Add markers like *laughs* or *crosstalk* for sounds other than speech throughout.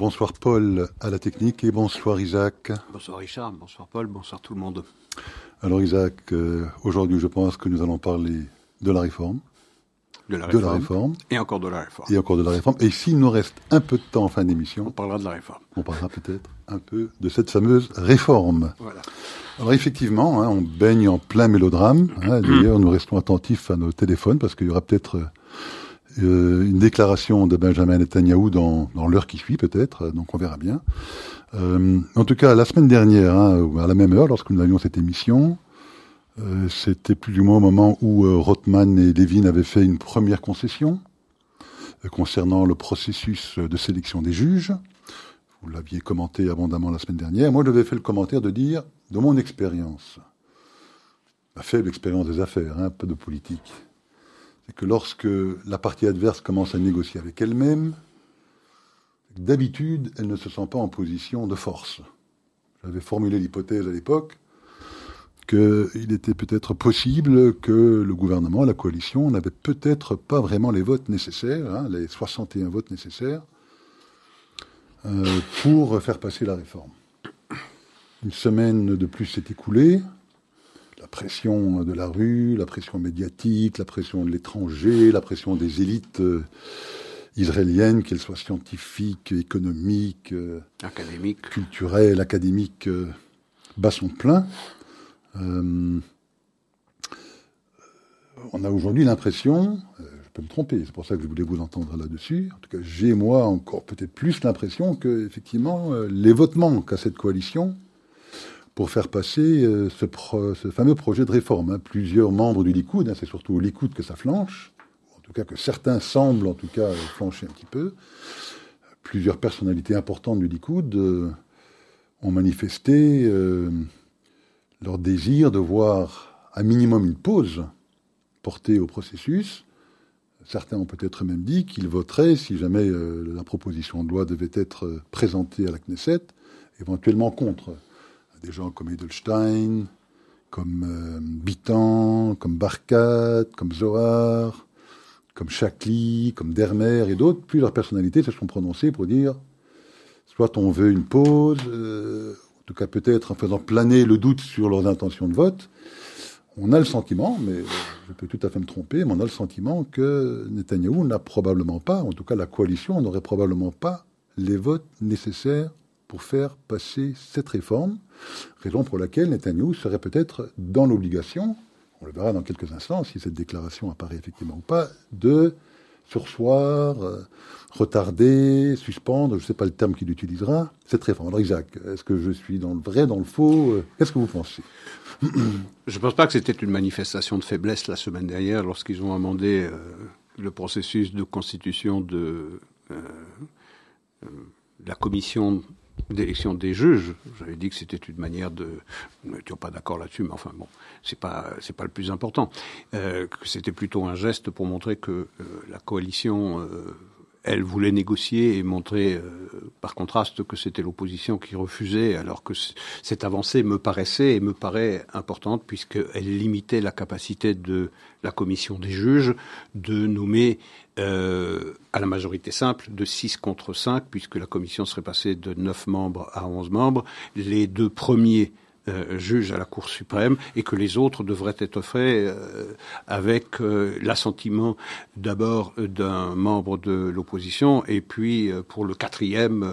bonsoir Paul à la technique et bonsoir Isaac. Bonsoir Richard, bonsoir Paul, bonsoir tout le monde. Alors Isaac, euh, aujourd'hui je pense que nous allons parler de la réforme. De la réforme. Et encore de la réforme. Et encore de la réforme. Et s'il nous reste un peu de temps en fin d'émission. On parlera de la réforme. On parlera peut-être un peu de cette fameuse réforme. Voilà. Alors effectivement, hein, on baigne en plein mélodrame. *clears throat* Hein, D'ailleurs, nous restons attentifs à nos téléphones parce qu'il y aura peut-être euh, une déclaration de Benjamin Netanyahu dans, dans l'heure qui suit peut-être. Donc on verra bien. Euh, en tout cas, la semaine dernière, hein, à la même heure, lorsque nous avions cette émission, euh, c'était plus du moins au moment où euh, Rothman et Levin avaient fait une première concession euh, concernant le processus de sélection des juges. Vous l'aviez commenté abondamment la semaine dernière. Moi, j'avais fait le commentaire de dire, de mon expérience, la faible expérience des affaires, hein, un peu de politique, que lorsque la partie adverse commence à négocier avec elle-même, d'habitude, elle ne se sent pas en position de force. J'avais formulé l'hypothèse à l'époque qu'il était peut-être possible que le gouvernement, la coalition, n'avait peut-être pas vraiment les votes nécessaires, hein, les 61 votes nécessaires, euh, pour faire passer la réforme. Une semaine de plus s'est écoulée. La pression de la rue, la pression médiatique, la pression de l'étranger, la pression des élites euh, israéliennes, qu'elles soient scientifiques, économiques, euh, académiques, culturelles, académiques, bat son plein. Euh, on a aujourd'hui l'impression, euh, je peux me tromper, c'est pour ça que je voulais vous entendre là-dessus, en tout cas j'ai moi encore peut-être plus l'impression que effectivement euh, les votes manquent à cette coalition pour faire passer ce, fameux projet de réforme. Hein. Plusieurs membres du Likoud, hein, c'est surtout au Likoud que ça flanche, en tout cas que certains semblent en tout cas flancher un petit peu. Plusieurs personnalités importantes du Likoud ont manifesté leur désir de voir un minimum une pause portée au processus. Certains ont peut-être même dit qu'ils voteraient, si jamais euh, la proposition de loi devait être euh, présentée à la Knesset, éventuellement contre. Des gens comme Edelstein, comme euh, Bitan, comme Barkat, comme Zohar, comme Chakli, comme Dermer et d'autres, plusieurs personnalités se sont prononcées pour dire soit on veut une pause, tout cas peut-être en faisant planer le doute sur leurs intentions de vote, on a le sentiment, mais je peux tout à fait me tromper, mais on a le sentiment que Netanyahou n'a probablement pas, en tout cas la coalition n'aurait probablement pas les votes nécessaires pour faire passer cette réforme, raison pour laquelle Netanyahou serait peut-être dans l'obligation, on le verra dans quelques instants si cette déclaration apparaît effectivement ou pas, de sursoir, euh, retarder, suspendre, je ne sais pas le terme qu'il utilisera, cette réforme. Alors Isaac, est-ce que je suis dans le vrai, dans le faux euh, Qu'est-ce que vous pensez? Je ne pense pas que c'était une manifestation de faiblesse la semaine dernière lorsqu'ils ont amendé euh, le processus de constitution de la commission d'élection des juges. J'avais dit que c'était une manière de. Nous n'étions pas d'accord là-dessus, mais enfin bon, c'est pas c'est pas le plus important. Euh, c'était plutôt un geste pour montrer que euh, la coalition. Euh, elle voulait négocier et montrer par contraste que c'était l'opposition qui refusait, alors que cette avancée me paraissait et me paraît importante puisqu'elle limitait la capacité de la commission des juges de nommer euh, à la majorité simple de 6 contre 5, puisque la commission serait passée de 9 membres à 11 membres. Les deux premiers euh, juges à la Cour suprême et que les autres devraient être faits euh, avec l'assentiment d'abord d'un membre de l'opposition et puis pour le quatrième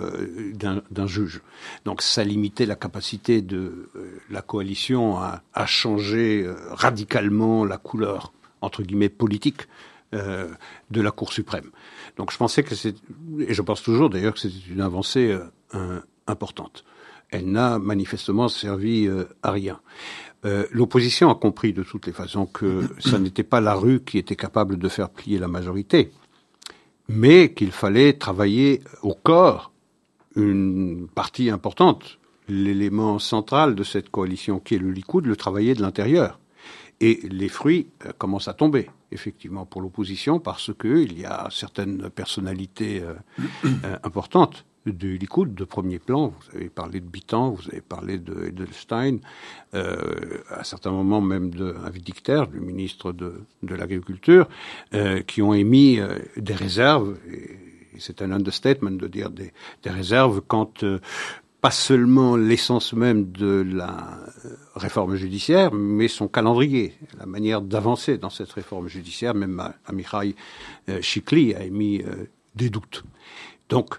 d'un juge. Donc ça limitait la capacité de la coalition à, changer radicalement la couleur entre guillemets politique euh, de la Cour suprême. Donc je pensais que c'est, et je pense toujours d'ailleurs que c'était une avancée euh, importante. Elle n'a manifestement servi euh, à rien. L'opposition a compris de toutes les façons que *coughs* ce n'était pas la rue qui était capable de faire plier la majorité, mais qu'il fallait travailler au corps une partie importante, l'élément central de cette coalition qui est le Likoud, le travailler de l'intérieur. Et les fruits commencent à tomber effectivement pour l'opposition parce qu'il y a certaines personnalités euh, euh, importantes du Likoud de premier plan. Vous avez parlé de Bitan, vous avez parlé de Edelstein, euh, à certains moments même de Dicter, le ministre de, de l'Agriculture, qui ont émis des réserves. Et, c'est un understatement de dire des, réserves quand pas seulement l'essence même de la réforme judiciaire, mais son calendrier, la manière d'avancer dans cette réforme judiciaire. Même Amichai Chikli a émis des doutes. Donc,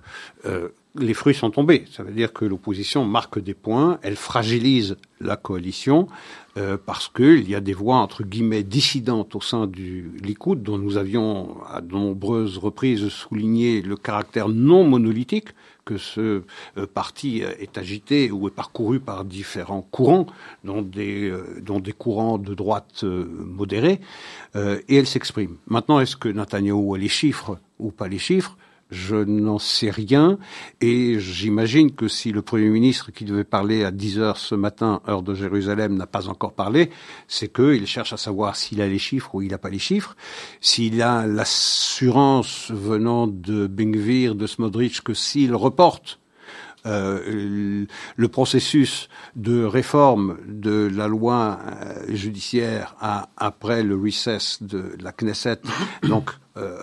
les fruits sont tombés. Ça veut dire que l'opposition marque des points, elle fragilise la coalition euh, parce qu'il y a des voix entre guillemets dissidentes au sein du Likoud dont nous avions à de nombreuses reprises souligné le caractère non monolithique que ce euh, parti est agité ou est parcouru par différents courants, dont des, euh, dont des courants de droite modérés, et elle s'exprime. Maintenant, est-ce que Netanyahu a les chiffres ou pas les chiffres? Je n'en sais rien et j'imagine que si le Premier ministre qui devait parler à 10 heures ce matin, heure de Jérusalem, n'a pas encore parlé, c'est qu'il cherche à savoir s'il a les chiffres ou il n'a pas les chiffres, s'il a l'assurance venant de Bengvir, de Smodrich, que s'il reporte euh, le processus de réforme de la loi euh, judiciaire à, après le recess de la Knesset, donc euh,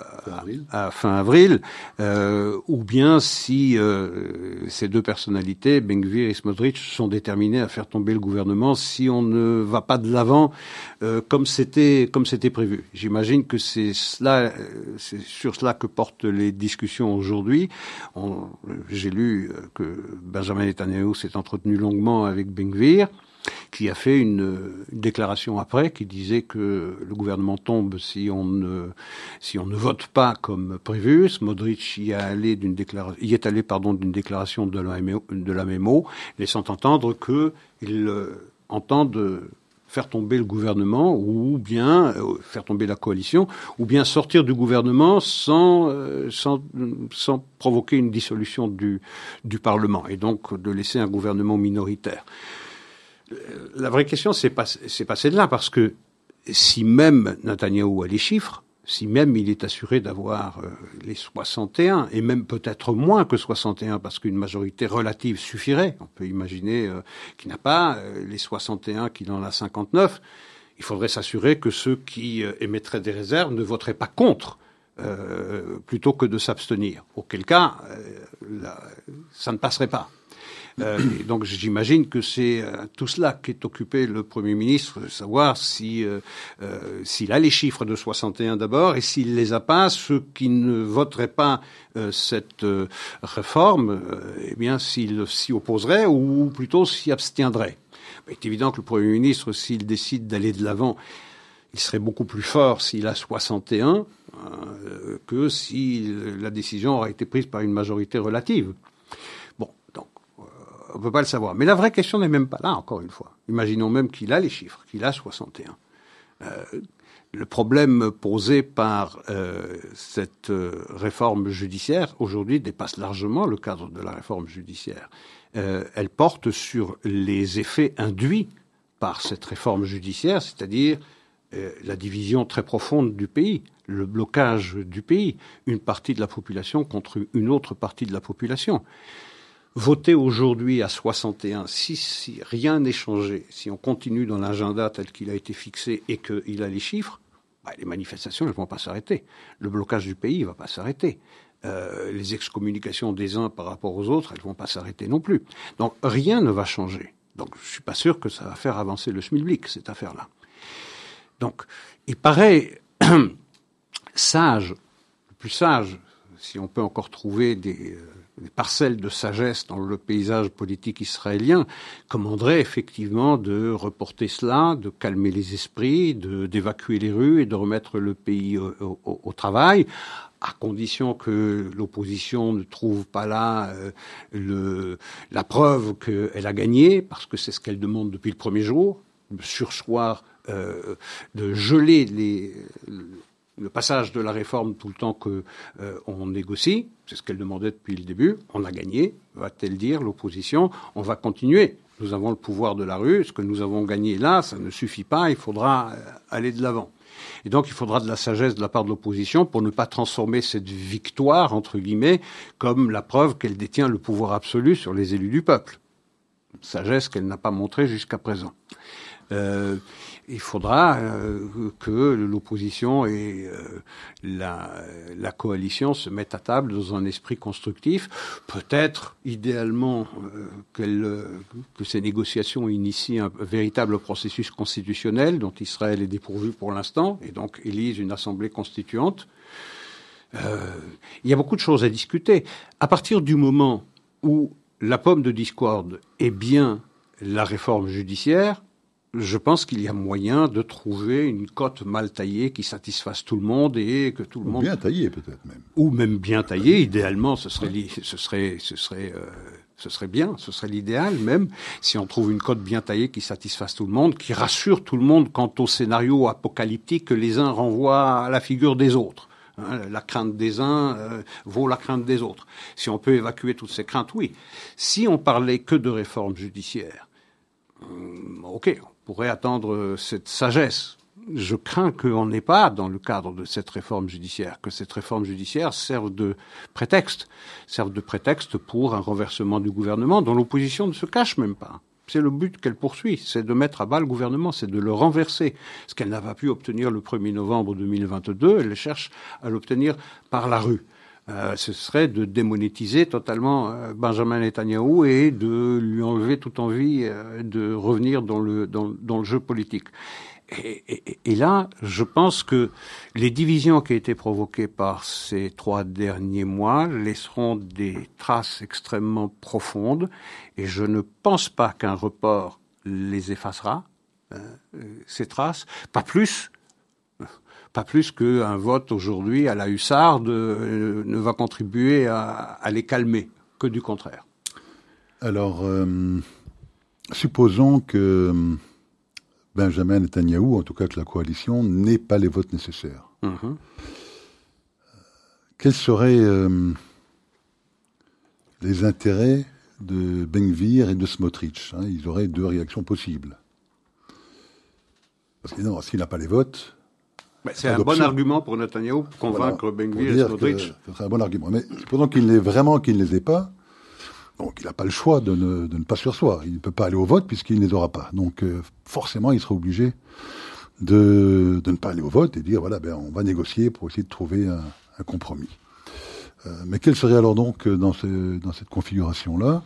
à, fin avril, euh, ou bien si euh, ces deux personnalités, Bengvir et Smotrich, sont déterminés à faire tomber le gouvernement si on ne va pas de l'avant comme c'était comme c'était prévu. J'imagine que c'est cela, c'est sur cela que portent les discussions aujourd'hui. J'ai lu que Benjamin Netanyahu s'est entretenu longuement avec Bengvir qui a fait une, déclaration après qui disait que le gouvernement tombe si on ne, si on ne vote pas comme prévu. Modric y, a allé d'une y est allé pardon, d'une déclaration de la, de la laissant entendre qu'il euh, entend faire tomber le gouvernement ou bien euh, faire tomber la coalition ou bien sortir du gouvernement sans, euh, sans, sans provoquer une dissolution du, du Parlement et donc de laisser un gouvernement minoritaire la vraie question, c'est pas, c'est pas celle-là, parce que si même Netanyahu a les chiffres, si même il est assuré d'avoir euh, les 61, et même peut-être moins que 61, parce qu'une majorité relative suffirait, on peut imaginer euh, qu'il n'a pas euh, les 61, qu'il en a 59, il faudrait s'assurer que ceux qui émettraient des réserves ne voteraient pas contre, plutôt que de s'abstenir. Auquel cas, ça ne passerait pas. Euh, donc j'imagine que c'est euh, tout cela qu'est occupé le Premier ministre, savoir si euh, s'il a les chiffres de 61 d'abord et s'il les a pas, ceux qui ne voteraient pas cette réforme, eh bien s'il s'y opposerait ou plutôt s'y abstiendrait. Il est évident que le Premier ministre, s'il décide d'aller de l'avant, il serait beaucoup plus fort s'il a 61 que si la décision aurait été prise par une majorité relative on peut pas le savoir. Mais la vraie question n'est même pas là, encore une fois. Imaginons même qu'il a les chiffres, qu'il a 61. Euh, le problème posé par euh, cette euh, réforme judiciaire aujourd'hui dépasse largement le cadre de la réforme judiciaire. elle porte sur les effets induits par cette réforme judiciaire, c'est-à-dire la division très profonde du pays, le blocage du pays, une partie de la population contre une autre partie de la population voter aujourd'hui à 61, si, si rien n'est changé, si on continue dans l'agenda tel qu'il a été fixé et qu'il a les chiffres, bah, les manifestations ne vont pas s'arrêter. Le blocage du pays ne va pas s'arrêter. Euh, les excommunications des uns par rapport aux autres, elles vont pas s'arrêter non plus. Donc rien ne va changer. Donc je suis pas sûr que ça va faire avancer le SMILBLIC, cette affaire-là. Donc il paraît *clears throat* sage, le plus sage, si on peut encore trouver des, des parcelles de sagesse dans le paysage politique israélien commanderaient effectivement de reporter cela, de calmer les esprits, d'évacuer les rues et de remettre le pays au, travail, à condition que l'opposition ne trouve pas là euh, le, la preuve qu'elle a gagné, parce que c'est ce qu'elle demande depuis le premier jour, le sursoir euh, de geler les, le passage de la réforme tout le temps que euh, négocie, c'est ce qu'elle demandait depuis le début. On a gagné, va-t-elle dire l'opposition On va continuer. Nous avons le pouvoir de la rue. Ce que nous avons gagné là, ça ne suffit pas. Il faudra euh, aller de l'avant. Et donc, il faudra de la sagesse de la part de l'opposition pour ne pas transformer cette victoire, entre guillemets, comme la preuve qu'elle détient le pouvoir absolu sur les élus du peuple. Sagesse qu'elle n'a pas montrée jusqu'à présent. Euh, il faudra euh, que l'opposition et euh, la, coalition se mettent à table dans un esprit constructif. Peut-être, idéalement, que ces négociations initient un véritable processus constitutionnel dont Israël est dépourvu pour l'instant, et donc élise une assemblée constituante. il y a beaucoup de choses à discuter. À partir du moment où la pomme de discorde est bien la réforme judiciaire, je pense qu'il y a moyen de trouver une cote mal taillée qui satisfasse tout le monde et que tout le ou monde bien taillée peut-être même ou même bien taillée idéalement ce serait ce serait ce serait euh, ce serait bien, ce serait l'idéal même, si on trouve une cote bien taillée qui satisfasse tout le monde, qui rassure tout le monde quant au scénario apocalyptique que les uns renvoient à la figure des autres. Hein, la crainte des uns euh, vaut la crainte des autres. Si on peut évacuer toutes ces craintes, oui. Si on parlait que de réforme judiciaire, hum, ok, pourrait attendre euh, cette sagesse. Je crains qu'on n'ait pas, dans le cadre de cette réforme judiciaire, que cette réforme judiciaire serve de prétexte, serve de prétexte pour un renversement du gouvernement dont l'opposition ne se cache même pas. C'est le but qu'elle poursuit, c'est de mettre à bas le gouvernement, c'est de le renverser. Ce qu'elle n'a pas pu obtenir le 1er novembre 2022, elle cherche à l'obtenir par la rue. Euh, ce serait de démonétiser totalement euh, Benjamin Netanyahu et de lui enlever toute envie euh, de revenir dans le, dans, dans le jeu politique. Et, là, je pense que les divisions qui ont été provoquées par ces trois derniers mois laisseront des traces extrêmement profondes, et je ne pense pas qu'un report les effacera, ces traces, pas plus pas plus qu'un vote aujourd'hui à la hussarde euh, ne va contribuer à, les calmer, que du contraire. Alors, euh, supposons que euh, Benjamin Netanyahu, en tout cas que la coalition, n'ait pas les votes nécessaires. Mhm. Quels seraient les intérêts de Benvir et de Smotrich hein? Ils auraient deux réactions possibles. Parce que s'il n'a pas les votes, c'est un bon argument pour Netanyahu pour convaincre voilà, et Smotrich. C'est un bon argument. Mais supposons qu'il n'ait vraiment qu'il ne les ait pas, donc il n'a pas le choix de ne, pas sursoir. Il ne peut pas aller au vote puisqu'il ne les aura pas. Donc euh, forcément, il sera obligé de, ne pas aller au vote et dire voilà, ben, on va négocier pour essayer de trouver un, compromis. Euh, mais quel serait alors donc dans, ce, dans cette configuration-là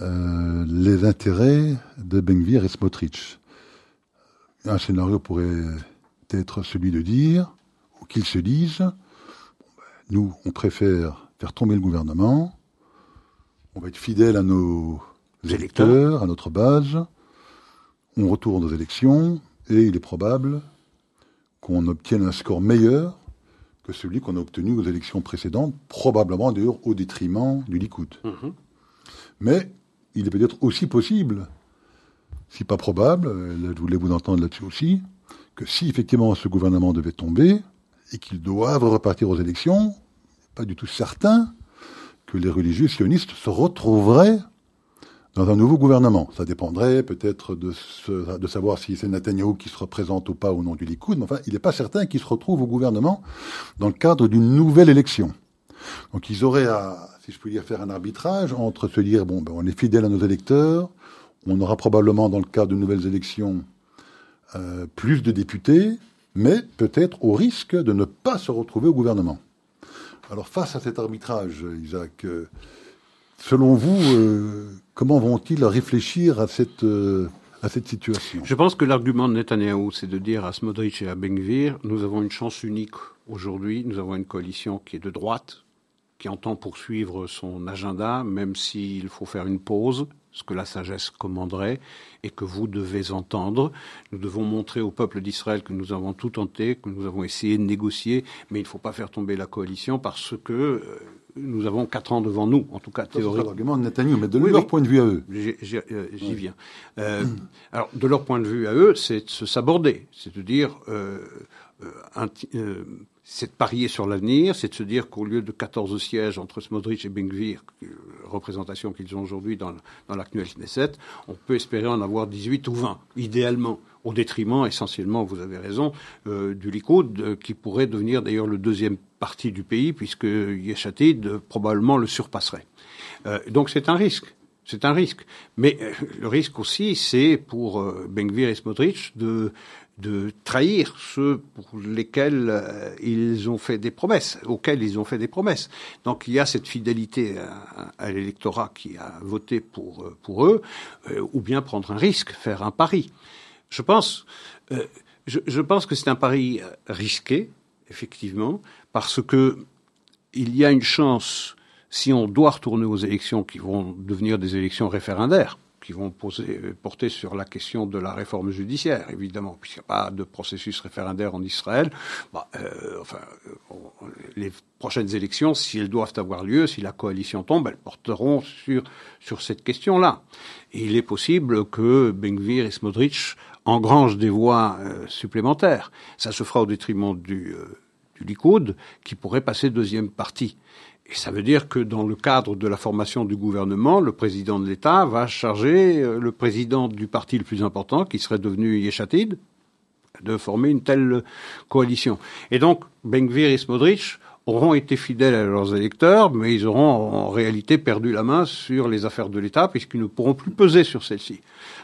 euh, les intérêts de Benvir et Smotrich? Un scénario pourrait être celui de dire, ou qu'ils se disent, ben, nous, on préfère faire tomber le gouvernement, on va être fidèle à nos électeurs, à notre base, on retourne aux élections, et il est probable qu'on obtienne un score meilleur que celui qu'on a obtenu aux élections précédentes, probablement d'ailleurs au détriment du Likoud. Mhm. Mais il est peut-être aussi possible, si pas probable, là je voulais vous entendre là-dessus aussi, que si effectivement ce gouvernement devait tomber et qu'ils doivent repartir aux élections, pas du tout certain que les religieux sionistes se retrouveraient dans un nouveau gouvernement. Ça dépendrait peut-être de, de, savoir si c'est Netanyahu qui se représente ou pas au nom du Likoud, mais enfin, il n'est pas certain qu'ils se retrouvent au gouvernement dans le cadre d'une nouvelle élection. Donc ils auraient à, si je puis dire, faire un arbitrage entre se dire, bon, ben, on est fidèle à nos électeurs, on aura probablement dans le cadre de nouvelles élections euh, plus de députés, mais peut-être au risque de ne pas se retrouver au gouvernement. Alors face à cet arbitrage, Isaac, euh, selon vous, euh, comment vont-ils réfléchir à cette, cette situation? Je pense que l'argument de Netanyahu, c'est de dire à Smodrich et à Bengvir, nous avons une chance unique aujourd'hui, nous avons une coalition qui est de droite, qui entend poursuivre son agenda, même s'il faut faire une pause, ce que la sagesse commanderait et que vous devez entendre. Nous devons montrer au peuple d'Israël que nous avons tout tenté, que nous avons essayé de négocier, mais il ne faut pas faire tomber la coalition parce que euh, nous avons quatre ans devant nous, en tout cas théoriquement. C'est l'argument de Netanyahu, mais de leur point de vue à eux. J'y euh, viens. Euh, alors, de leur point de vue à eux, c'est de se saborder, c'est de dire c'est de parier sur l'avenir, c'est de se dire qu'au lieu de 14 sièges entre Smodrich et Bengvir, représentation qu'ils ont aujourd'hui dans, dans l'actuel Knesset, on peut espérer en avoir 18 ou 20, idéalement, au détriment essentiellement, vous avez raison, euh, du Likoud, euh, qui pourrait devenir d'ailleurs le deuxième parti du pays, puisque Yeshatid probablement le surpasserait. donc c'est un risque. C'est un risque. Mais euh, le risque aussi, c'est pour euh, Bengvir et Smotrich de de trahir ceux pour lesquels euh, ils ont fait des promesses, auxquels ils ont fait des promesses. Donc il y a cette fidélité à, l'électorat qui a voté pour pour eux, ou bien prendre un risque, faire un pari. Je pense, je pense que c'est un pari risqué, effectivement, parce que il y a une chance si on doit retourner aux élections qui vont devenir des élections référendaires, qui vont porter sur la question de la réforme judiciaire, évidemment, puisqu'il n'y a pas de processus référendaire en Israël. Bah, euh, enfin, les prochaines élections, si elles doivent avoir lieu, si la coalition tombe, elles porteront sur sur cette question-là. Il est possible que Bengvir et Smodrich engrangent des voix euh, supplémentaires. Ça se fera au détriment du, euh, du Likoud, qui pourrait passer deuxième partie. Et ça veut dire que dans le cadre de la formation du gouvernement, le président de l'État va charger euh, le président du parti le plus important, qui serait devenu Yeshatid, de former une telle coalition. Et donc, Bengvir et Smodrich auront été fidèles à leurs électeurs, mais ils auront en réalité perdu la main sur les affaires de l'État puisqu'ils ne pourront plus peser sur celles-ci.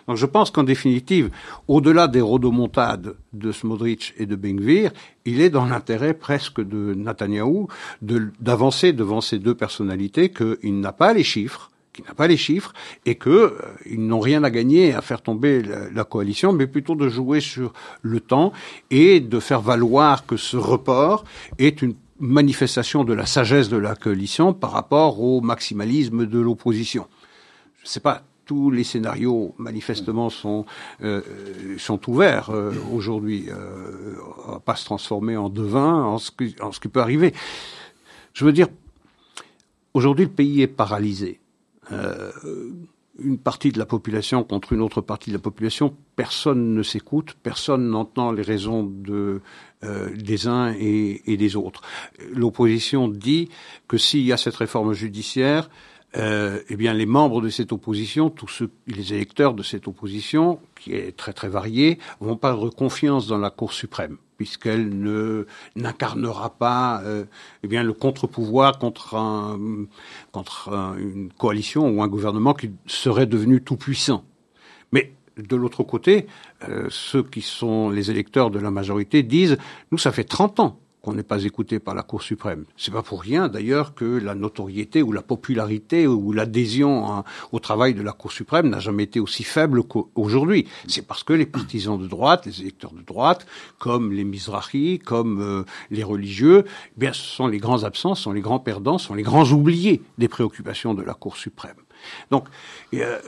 Donc je pense qu'en définitive, au-delà des rodomontades de Smodrich et de Bengvir, il est dans l'intérêt presque de Netanyahou d'avancer devant ces deux personnalités qu'il n'a pas les chiffres, qui n'a pas les chiffres et que euh, ils n'ont rien à gagner à faire tomber la, la, coalition, mais plutôt de jouer sur le temps et de faire valoir que ce report est une manifestation de la sagesse de la coalition par rapport au maximalisme de l'opposition. Je sais pas, tous les scénarios manifestement sont euh, sont ouverts euh, aujourd'hui. Euh, on va pas se transformer en devin en ce qui, peut arriver. Je veux dire, aujourd'hui le pays est paralysé. Euh, une partie de la population contre une autre partie de la population, personne ne s'écoute, personne n'entend les raisons de, euh, des uns et, des autres. L'opposition dit que s'il y a cette réforme judiciaire, euh, eh bien, les membres de cette opposition, tous ceux, les électeurs de cette opposition, qui est très très variée, vont perdre confiance dans la Cour suprême, puisqu'elle ne n'incarnera pas, euh, eh bien, le contre-pouvoir contre un, contre une coalition ou un gouvernement qui serait devenu tout puissant. Mais de l'autre côté, euh, ceux qui sont les électeurs de la majorité disent nous, ça fait 30 ans qu'on n'est pas écouté par la Cour suprême. C'est pas pour rien d'ailleurs que la notoriété ou la popularité ou l'adhésion au travail de la Cour suprême n'a jamais été aussi faible qu'aujourd'hui. C'est parce que les partisans de droite, les électeurs de droite, comme les Mizrahi, comme euh, les religieux, eh bien, ce sont les grands absents, sont les grands perdants, sont les grands oubliés des préoccupations de la Cour suprême. Donc, euh,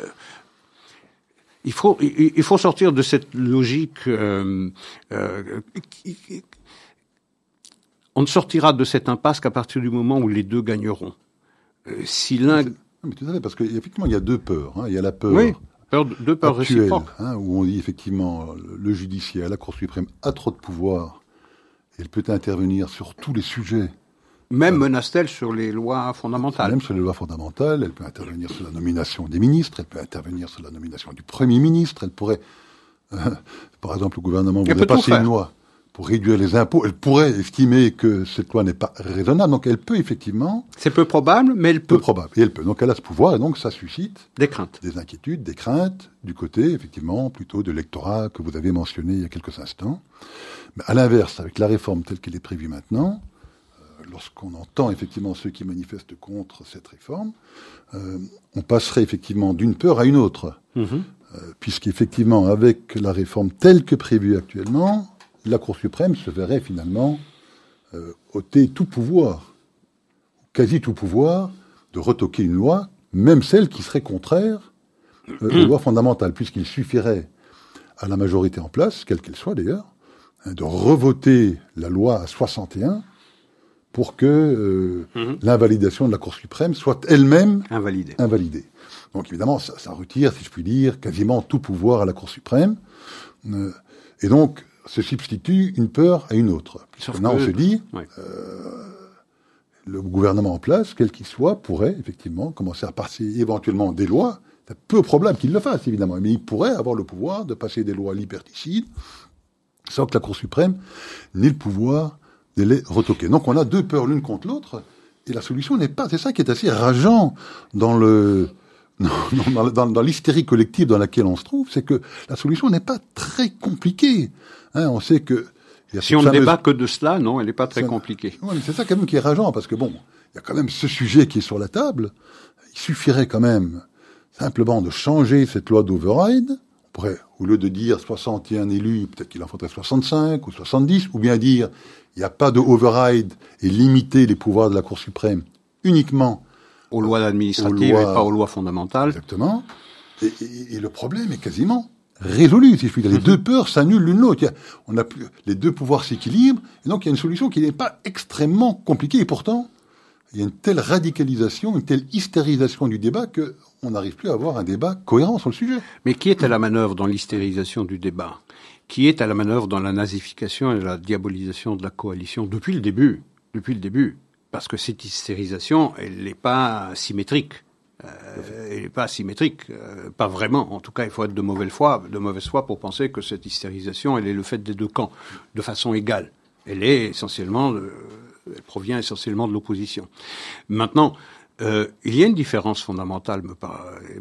il faut, sortir de cette logique euh, on ne sortira de cette impasse qu'à partir du moment où les deux gagneront. Euh, si l'un... Mais tout à fait, parce qu'effectivement, il y a deux peurs. Hein. Il y a la peur... Oui, deux peurs réciproques. Hein, où on dit effectivement, le judiciaire, la Cour suprême a trop de pouvoir. Elle peut intervenir sur tous les sujets. Même menace-t-elle sur les lois fondamentales Même sur les lois fondamentales. Elle peut intervenir sur la nomination des ministres. Elle peut intervenir sur la nomination du Premier ministre. Elle pourrait... Euh, par exemple, le gouvernement voudrait passer une loi pour réduire les impôts, elle pourrait estimer que cette loi n'est pas raisonnable. Donc elle peut effectivement. C'est peu probable, mais elle peut. Peu probable. Et elle peut. Donc elle a ce pouvoir et donc ça suscite. Des craintes. Des inquiétudes, des craintes du côté, effectivement, plutôt de l'électorat que vous avez mentionné il y a quelques instants. Mais à l'inverse, avec la réforme telle qu'elle est prévue maintenant, euh, lorsqu'on entend effectivement ceux qui manifestent contre cette réforme, euh, on passerait effectivement d'une peur à une autre. Mm puisqu'effectivement, avec la réforme telle que prévue actuellement, la Cour suprême se verrait finalement euh, ôter tout pouvoir, quasi tout pouvoir, de retoquer une loi, même celle qui serait contraire euh, aux lois fondamentales, puisqu'il suffirait à la majorité en place, quelle qu'elle soit d'ailleurs, hein, de revoter la loi à 61 pour que euh, mhm. l'invalidation de la Cour suprême soit elle-même invalidée. invalidée. Donc évidemment, ça, ça, retire, si je puis dire, quasiment tout pouvoir à la Cour suprême. Euh, et donc, se substitue une peur à une autre. Puisque on se dit, euh, le gouvernement en place, quel qu'il soit, pourrait effectivement commencer à passer éventuellement des lois. C'est peu probable qu'il le fasse, évidemment, mais il pourrait avoir le pouvoir de passer des lois liberticides sans que la Cour suprême n'ait le pouvoir de les retoquer. Donc on a deux peurs l'une contre l'autre, et la solution n'est pas... C'est ça qui est assez rageant dans le *laughs* Non, non dans, dans l'hystérie collective dans laquelle on se trouve, c'est que la solution n'est pas très compliquée. Hein, on sait que si on ne débat que de cela, non, elle n'est pas très compliquée. c'est ça quand même qui est rageant, parce que bon, il y a quand même ce sujet qui est sur la table. Il suffirait quand même simplement de changer cette loi d'override. On pourrait, au lieu de dire 61 élus, peut-être qu'il en faudrait 65 ou 70, ou bien dire il n'y a pas de override et limiter les pouvoirs de la Cour suprême uniquement aux lois administratives et pas aux lois fondamentales. Exactement. et le problème est quasiment résolu, si je puis dire. Les mhm. deux peurs s'annulent l'une l'autre. On a plus, les deux pouvoirs s'équilibrent, et donc il y a une solution qui n'est pas extrêmement compliquée. Et pourtant, il y a une telle radicalisation, une telle hystérisation du débat que on n'arrive plus à avoir un débat cohérent sur le sujet. Mais qui est à la manœuvre dans l'hystérisation du débat? Qui est à la manœuvre dans la nazification et la diabolisation de la coalition depuis le début Depuis le début? Parce que cette hystérisation, elle n'est pas symétrique. Euh, elle n'est pas symétrique, euh, pas vraiment. En tout cas, il faut être de mauvaise foi, de mauvaise foi pour penser que cette hystérisation, elle est le fait des deux camps, de façon égale. Elle est essentiellement, elle provient essentiellement de l'opposition. Maintenant, euh, il y a une différence fondamentale, me,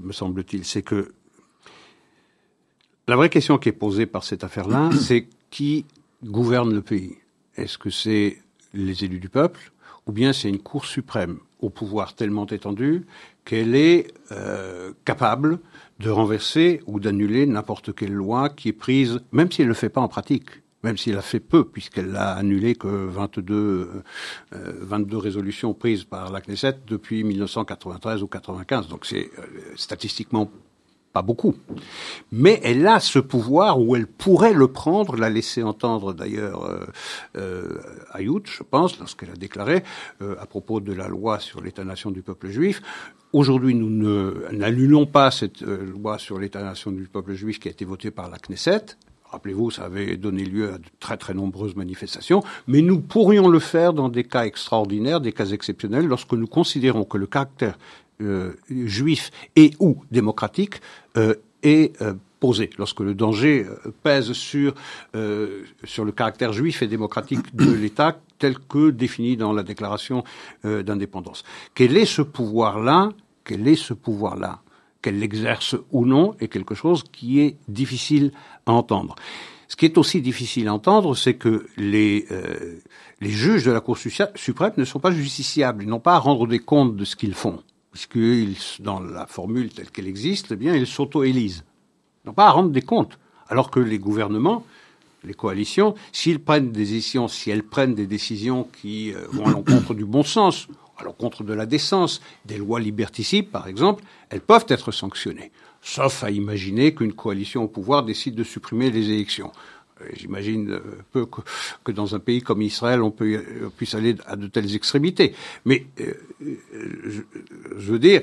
me semble-t-il, c'est que la vraie question qui est posée par cette affaire-là, *coughs* c'est qui gouverne le pays? Est-ce que c'est les élus du peuple ou bien c'est une Cour suprême au pouvoir tellement étendu qu'elle est euh, capable de renverser ou d'annuler n'importe quelle loi qui est prise, même si elle ne le fait pas en pratique, même si elle a fait peu, puisqu'elle n'a annulé que 22, 22 euh, résolutions prises par la Knesset depuis 1993 ou 95. Donc c'est euh, statistiquement pas beaucoup. Mais elle a ce pouvoir où elle pourrait le prendre, l'a laissé entendre d'ailleurs euh, euh, Ayout, je pense, lorsqu'elle a déclaré euh, à propos de la loi sur l'État-nation du peuple juif. Aujourd'hui, nous n'annulons pas cette euh, loi sur l'État-nation du peuple juif qui a été votée par la Knesset. Rappelez-vous, ça avait donné lieu à de très très nombreuses manifestations, mais nous pourrions le faire dans des cas extraordinaires, des cas exceptionnels, lorsque nous considérons que le caractère juif et ou démocratique euh, est euh, posé, lorsque le danger pèse sur, sur le caractère juif et démocratique de *coughs* l'État tel que défini dans la déclaration d'indépendance. Quel est ce pouvoir-là Quel est ce pouvoir-là Qu'elle l'exerce ou non est quelque chose qui est difficile à entendre. Ce qui est aussi difficile à entendre, c'est que les, les juges de la Cour suprême ne sont pas justiciables, ils n'ont pas à rendre des comptes de ce qu'ils font puisque dans la formule telle qu'elle existe, eh bien, ils s'auto-élisent. Ils n'ont pas à rendre des comptes. Alors que les gouvernements, les coalitions, s'ils prennent des décisions, si elles prennent des décisions qui euh, vont à l'encontre du bon sens, à l'encontre de la décence, des lois liberticides, par exemple, elles peuvent être sanctionnées. Sauf à imaginer qu'une coalition au pouvoir décide de supprimer les élections. Euh, j'imagine euh, peu que, dans un pays comme Israël, on, peut, puisse aller à de telles extrémités. Mais euh, je, veux dire,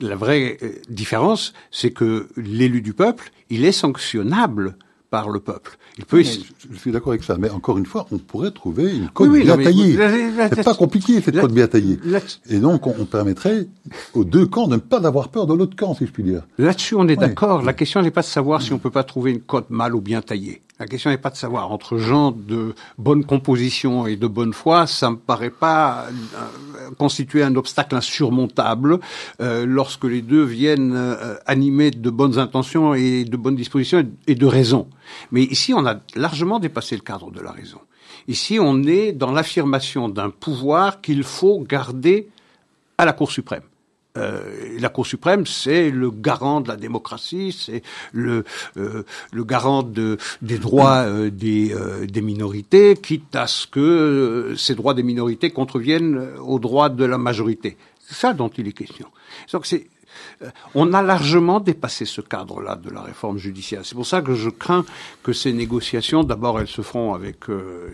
la vraie différence, c'est que l'élu du peuple, il est sanctionnable par le peuple. Il peut. je, suis d'accord avec ça, mais encore une fois, on pourrait trouver une code bien taillée. C'est pas compliqué cette code bien taillée. Et donc, on, permettrait aux deux camps de ne pas avoir peur de l'autre camp, si je puis dire. Là-dessus, on est d'accord. La question n'est pas de savoir si on peut pas trouver une code mal ou bien taillée. La question n'est pas de savoir entre gens de bonne composition et de bonne foi, ça me paraît pas euh, constituer un obstacle insurmontable euh, lorsque les deux viennent euh, animés de bonnes intentions et de bonnes dispositions et de raison. Mais ici, on a largement dépassé le cadre de la raison. Ici, on est dans l'affirmation d'un pouvoir qu'il faut garder à la Cour suprême. Euh, la Cour suprême, c'est le garant de la démocratie, c'est le, euh, garant de, des droits euh, des, des minorités, quitte à ce que ces droits des minorités contreviennent aux droits de la majorité. C'est ça dont il est question. Donc c'est on a largement dépassé ce cadre-là de la réforme judiciaire. C'est pour ça que je crains que ces négociations, d'abord, elles se feront avec,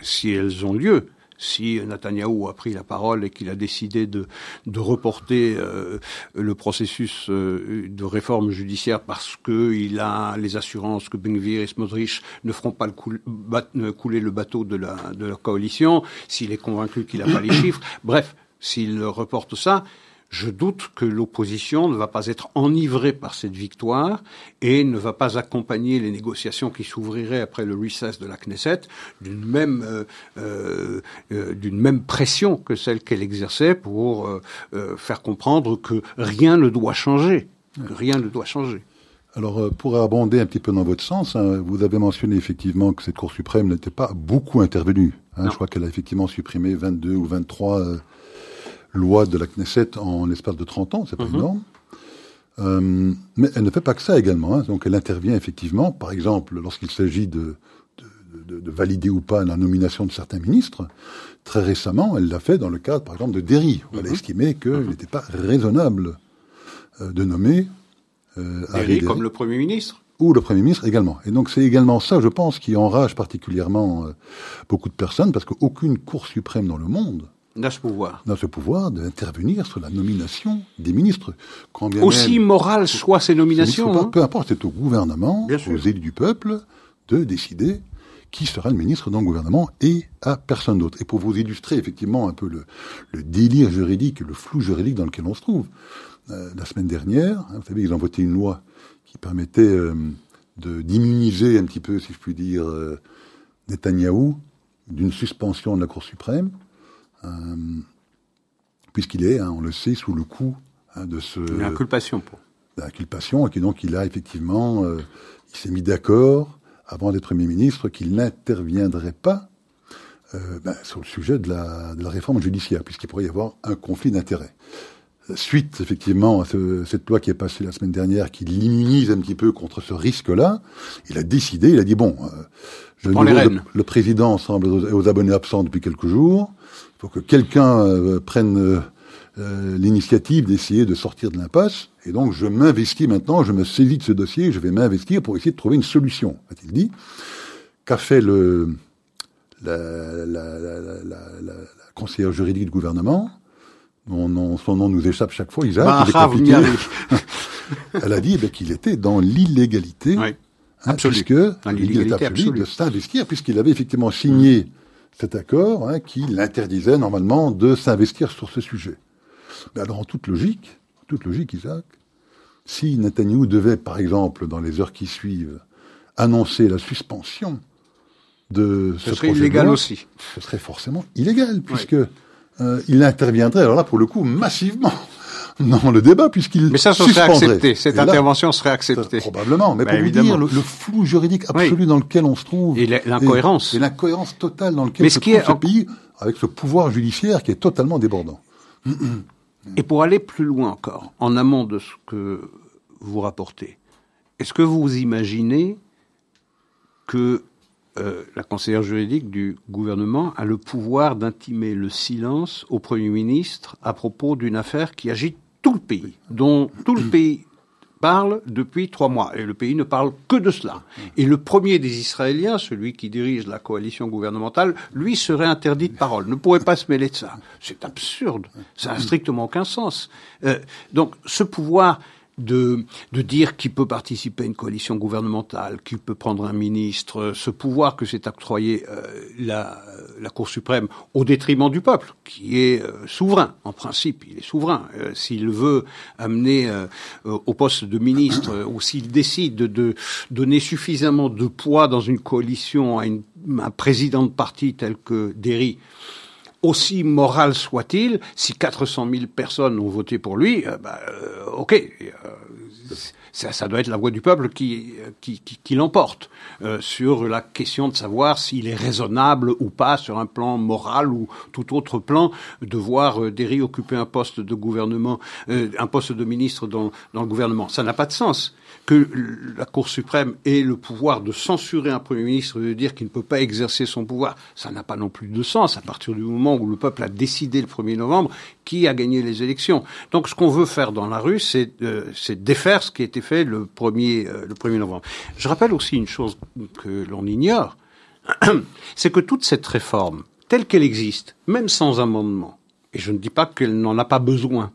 si elles ont lieu, si Netanyahou a pris la parole et qu'il a décidé de, de reporter euh, le processus euh, de réforme judiciaire parce qu'il a les assurances que Benvir et Smotrich ne feront pas le couler le bateau de la, de la coalition, s'il est convaincu qu'il n'a pas les chiffres, bref, s'il reporte ça, je doute que l'opposition ne va pas être enivrée par cette victoire et ne va pas accompagner les négociations qui s'ouvriraient après le recess de la Knesset d'une même euh, euh, euh d'une même pression que celle qu'elle exerçait pour euh, faire comprendre que rien ne doit changer, que rien ne doit changer. Alors, pour abonder un petit peu dans votre sens, hein, vous avez mentionné effectivement que cette Cour suprême n'était pas beaucoup intervenue. Hein, je crois qu'elle a effectivement supprimé 22 ou 23 loi de la Knesset en l'espace de 30 ans, c'est pas mhm. énorme. Euh, mais elle ne fait pas que ça également. Hein. Donc elle intervient effectivement, par exemple, lorsqu'il s'agit de, de, de, valider ou pas la nomination de certains ministres. Très récemment, elle l'a fait dans le cadre, par exemple, de Derry. Elle a estimé qu'il mhm. n'était pas raisonnable euh, de nommer euh, Derry comme le Premier ministre ou le Premier ministre également. Et donc c'est également ça, je pense, qui enrage particulièrement euh, beaucoup de personnes, parce qu'aucune Cour suprême dans le monde n'a ce pouvoir. N'a ce pouvoir d'intervenir sur la nomination des ministres. Aussi morales soient ces nominations. Hein. Peu importe, c'est au gouvernement, aux élus du peuple, de décider qui sera le ministre dans le gouvernement et à personne d'autre. Et pour vous illustrer effectivement un peu le, le, délire juridique, le flou juridique dans lequel on se trouve, euh, la semaine dernière, hein, vous savez, ils ont voté une loi qui permettait euh, de d'immuniser un petit peu, si je puis dire, euh, Netanyahou d'une suspension de la Cour suprême puisqu'il est, hein, on le sait, sous le coup hein, de ce... L'inculpation pour. L'inculpation, et donc il a effectivement, euh, il s'est mis d'accord, avant d'être Premier ministre, qu'il n'interviendrait pas euh, ben, sur le sujet de la, de la réforme judiciaire, puisqu'il pourrait y avoir un conflit d'intérêts. Suite, effectivement, à cette loi qui est passée la semaine dernière, qui l'immunise un petit peu contre ce risque-là, il a décidé, il a dit, bon, je le, le, président semble aux abonnés absents depuis quelques jours, faut que quelqu'un euh, prenne euh, euh, l'initiative d'essayer de sortir de l'impasse. Et donc, je m'investis maintenant, je me saisis de ce dossier, je vais m'investir pour essayer de trouver une solution, a-t-il dit. Qu'a fait le, la, la, la, la, conseillère juridique du gouvernement? Son nom nous échappe chaque fois, Isaac, bah, il est compliqué. *laughs* Elle a dit eh qu'il était dans l'illégalité, oui, hein, puisque l'illégalité absolue, de s'investir, puisqu'il avait effectivement signé cet accord hein, qui l'interdisait normalement de s'investir sur ce sujet. Mais alors en toute logique, toute logique, Isaac, si Netanyahu devait, par exemple, dans les heures qui suivent, annoncer la suspension de ce, ce serait illégal aussi. Ce serait forcément illégal, puisque euh, il interviendrait, alors là, pour le coup, massivement *laughs* dans le débat, puisqu'il Mais ça, ça serait accepté. Cette intervention serait acceptée. probablement. Mais bah, pour vous dire le, flou juridique absolu dans lequel on se trouve. Et l'incohérence. Et, l'incohérence totale dans lequel se trouve ce pays, avec ce pouvoir judiciaire qui est totalement débordant. Et pour aller plus loin encore, en amont de ce que vous rapportez, est-ce que vous imaginez que euh, la conseillère juridique du gouvernement a le pouvoir d'intimer le silence au Premier ministre à propos d'une affaire qui agite tout le pays, dont tout le pays parle depuis trois mois. Et le pays ne parle que de cela. Et le premier des Israéliens, celui qui dirige la coalition gouvernementale, lui serait interdit de parole, ne pourrait pas se mêler de ça. C'est absurde. Ça n'a strictement aucun sens. Euh, donc ce pouvoir de, de dire qui peut participer à une coalition gouvernementale, qui peut prendre un ministre, ce pouvoir que s'est octroyé euh, la, la, Cour suprême au détriment du peuple, qui est euh, souverain, en principe, il est souverain. Euh, s'il veut amener au poste de ministre, ou s'il décide de, donner suffisamment de poids dans une coalition à, une, un président de parti tel que Derry, aussi moral soit-il, si 400 000 personnes ont voté pour lui, euh, bah, euh, ok, euh, ça, doit être la voix du peuple qui, qui, qui, qui l'emporte sur la question de savoir s'il est raisonnable ou pas sur un plan moral ou tout autre plan de voir Derry occuper un poste de gouvernement, un poste de ministre dans, dans le gouvernement. Ça n'a pas de sens que la Cour suprême ait le pouvoir de censurer un Premier ministre, de dire qu'il ne peut pas exercer son pouvoir, ça n'a pas non plus de sens à partir du moment où le peuple a décidé le 1er novembre qui a gagné les élections. Donc ce qu'on veut faire dans la rue, c'est euh, défaire ce qui a été fait le 1er, euh, le 1er novembre. Je rappelle aussi une chose que l'on ignore, *clears throat* c'est que toute cette réforme, telle qu'elle existe, même sans amendement, et je ne dis pas qu'elle n'en a pas besoin,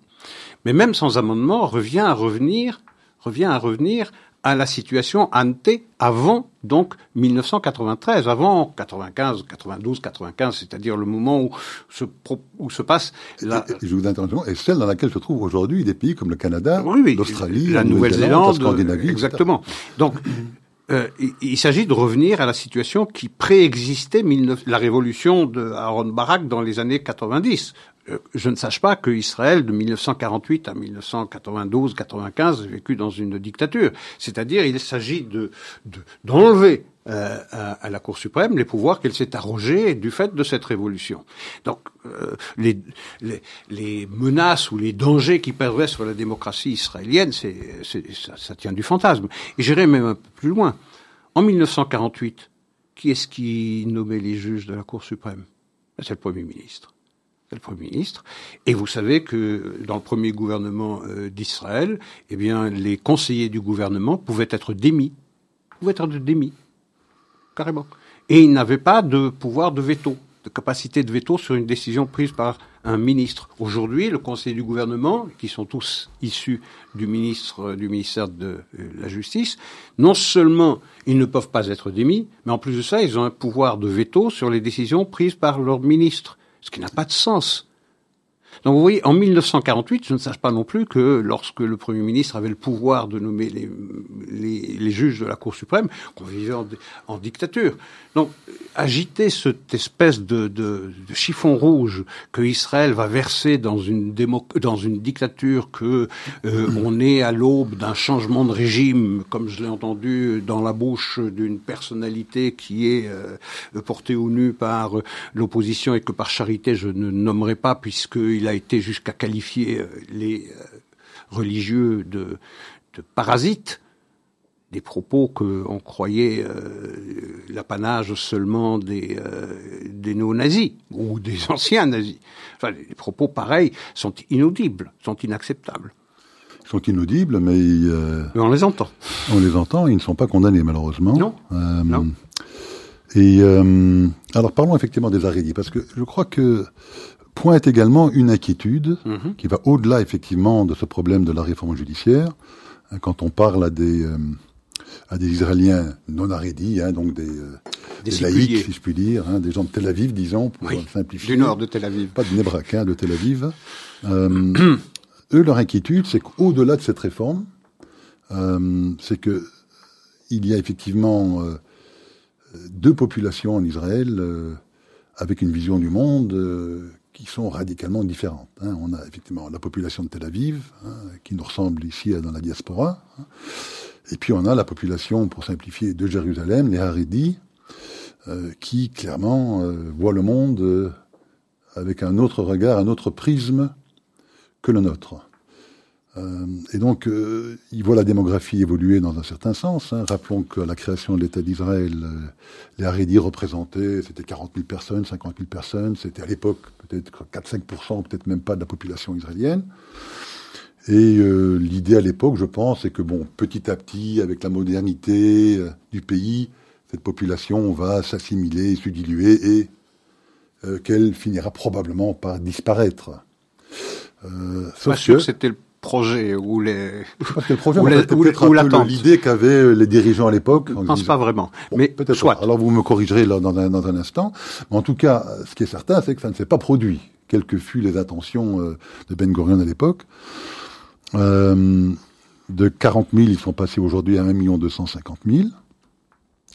mais même sans amendement, revient à revenir revient à revenir à la situation ante avant donc 1993, avant 95, 92, 95, c'est-à-dire le moment où se, où se passe la... je vous interromps, et celle dans laquelle se trouvent aujourd'hui des pays comme le Canada, l'Australie, la Nouvelle-Zélande, la Scandinavie. Exactement. Donc, euh, il, s'agit de revenir à la situation qui préexistait la révolution de Aaron Barak dans les années 90. Euh, je ne sache pas que Israël, de 1948 à 1992-95, a vécu dans une dictature. C'est-à-dire, il s'agit de d'enlever euh, à, la Cour suprême les pouvoirs qu'elle s'est arrogés du fait de cette révolution. Donc, euh, les, les, les, menaces ou les dangers qui pèseraient sur la démocratie israélienne, c'est, ça, ça tient du fantasme. Et j'irai même un peu plus loin. En 1948, qui est-ce qui nommait les juges de la Cour suprême? C'est le Premier ministre le Premier ministre. Et vous savez que dans le premier gouvernement euh, d'Israël, eh bien, les conseillers du gouvernement pouvaient être démis. Pouvaient être démis. Carrément. Et ils n'avaient pas de pouvoir de veto, de capacité de veto sur une décision prise par un ministre. Aujourd'hui, le conseiller du gouvernement, qui sont tous issus du ministre, du ministère de euh, la Justice, non seulement ils ne peuvent pas être démis, mais en plus de ça, ils ont un pouvoir de veto sur les décisions prises par leur ministre ce qui n'a pas de sens. Donc vous voyez, en 1948, je ne sache pas non plus que lorsque le Premier ministre avait le pouvoir de nommer les, juges de la Cour suprême, qu'on vivait en, dictature. Donc agiter cette espèce de, chiffon rouge que Israël va verser dans une, démo, dans une dictature, que euh, on est à l'aube d'un changement de régime, comme je l'ai entendu dans la bouche d'une personnalité qui est euh, portée au nu par l'opposition et que par charité je ne nommerai pas puisqu'il a été jusqu'à qualifier euh, les euh, religieux de, parasites, des propos qu'on croyait euh, l'apanage seulement des, des néo-nazis ou des *laughs* anciens nazis. Enfin, les propos pareils sont inaudibles, sont inacceptables. Ils sont inaudibles, mais, mais on les entend. On les entend, ils ne sont pas condamnés malheureusement. Non. non. Et alors parlons effectivement des Harédis, parce que je crois que pointe également une inquiétude mhm. qui va au-delà effectivement de ce problème de la réforme judiciaire. Hein, quand on parle à des euh, à des Israéliens non arrédis, hein, donc des, euh, laïcs, si je puis dire, hein, des gens de Tel Aviv, disons, pour simplifier. Du nord de Tel Aviv. Pas de Nebrak, de Tel Aviv. Euh, eux, leur inquiétude, c'est qu'au-delà de cette réforme, c'est que il y a effectivement deux populations en Israël avec une vision du monde qui sont radicalement différentes. Hein. On a effectivement la population de Tel Aviv, hein, qui nous ressemble ici dans la diaspora, hein. et puis on a la population, pour simplifier, de Jérusalem, les Haridis, euh, qui clairement euh, voient le monde euh, avec un autre regard, un autre prisme que le nôtre. Euh, et donc, euh, il voit la démographie évoluer dans un certain sens. Hein. Rappelons que la création de l'État d'Israël, euh, les Harédis représentaient, c'était 40 000 personnes, 50 000 personnes. C'était à l'époque peut-être 4-5%, peut-être même pas de la population israélienne. Et l'idée à l'époque, je pense, c'est que bon, petit à petit, avec la modernité du pays, cette population va s'assimiler, se diluer et qu'elle finira probablement par disparaître. Euh, sauf sûr que c'était le projet ou les ou l'idée qu'avaient les dirigeants à l'époque. Je ne pense pas vraiment. mais peut-être soit. Alors vous me corrigerez là dans un, dans un instant. Mais en tout cas, ce qui est certain, c'est que ça ne s'est pas produit, quelles que fussent les intentions euh, de Ben Gurion à l'époque. Euh, de 40 000, ils sont passés aujourd'hui à 1 250 000.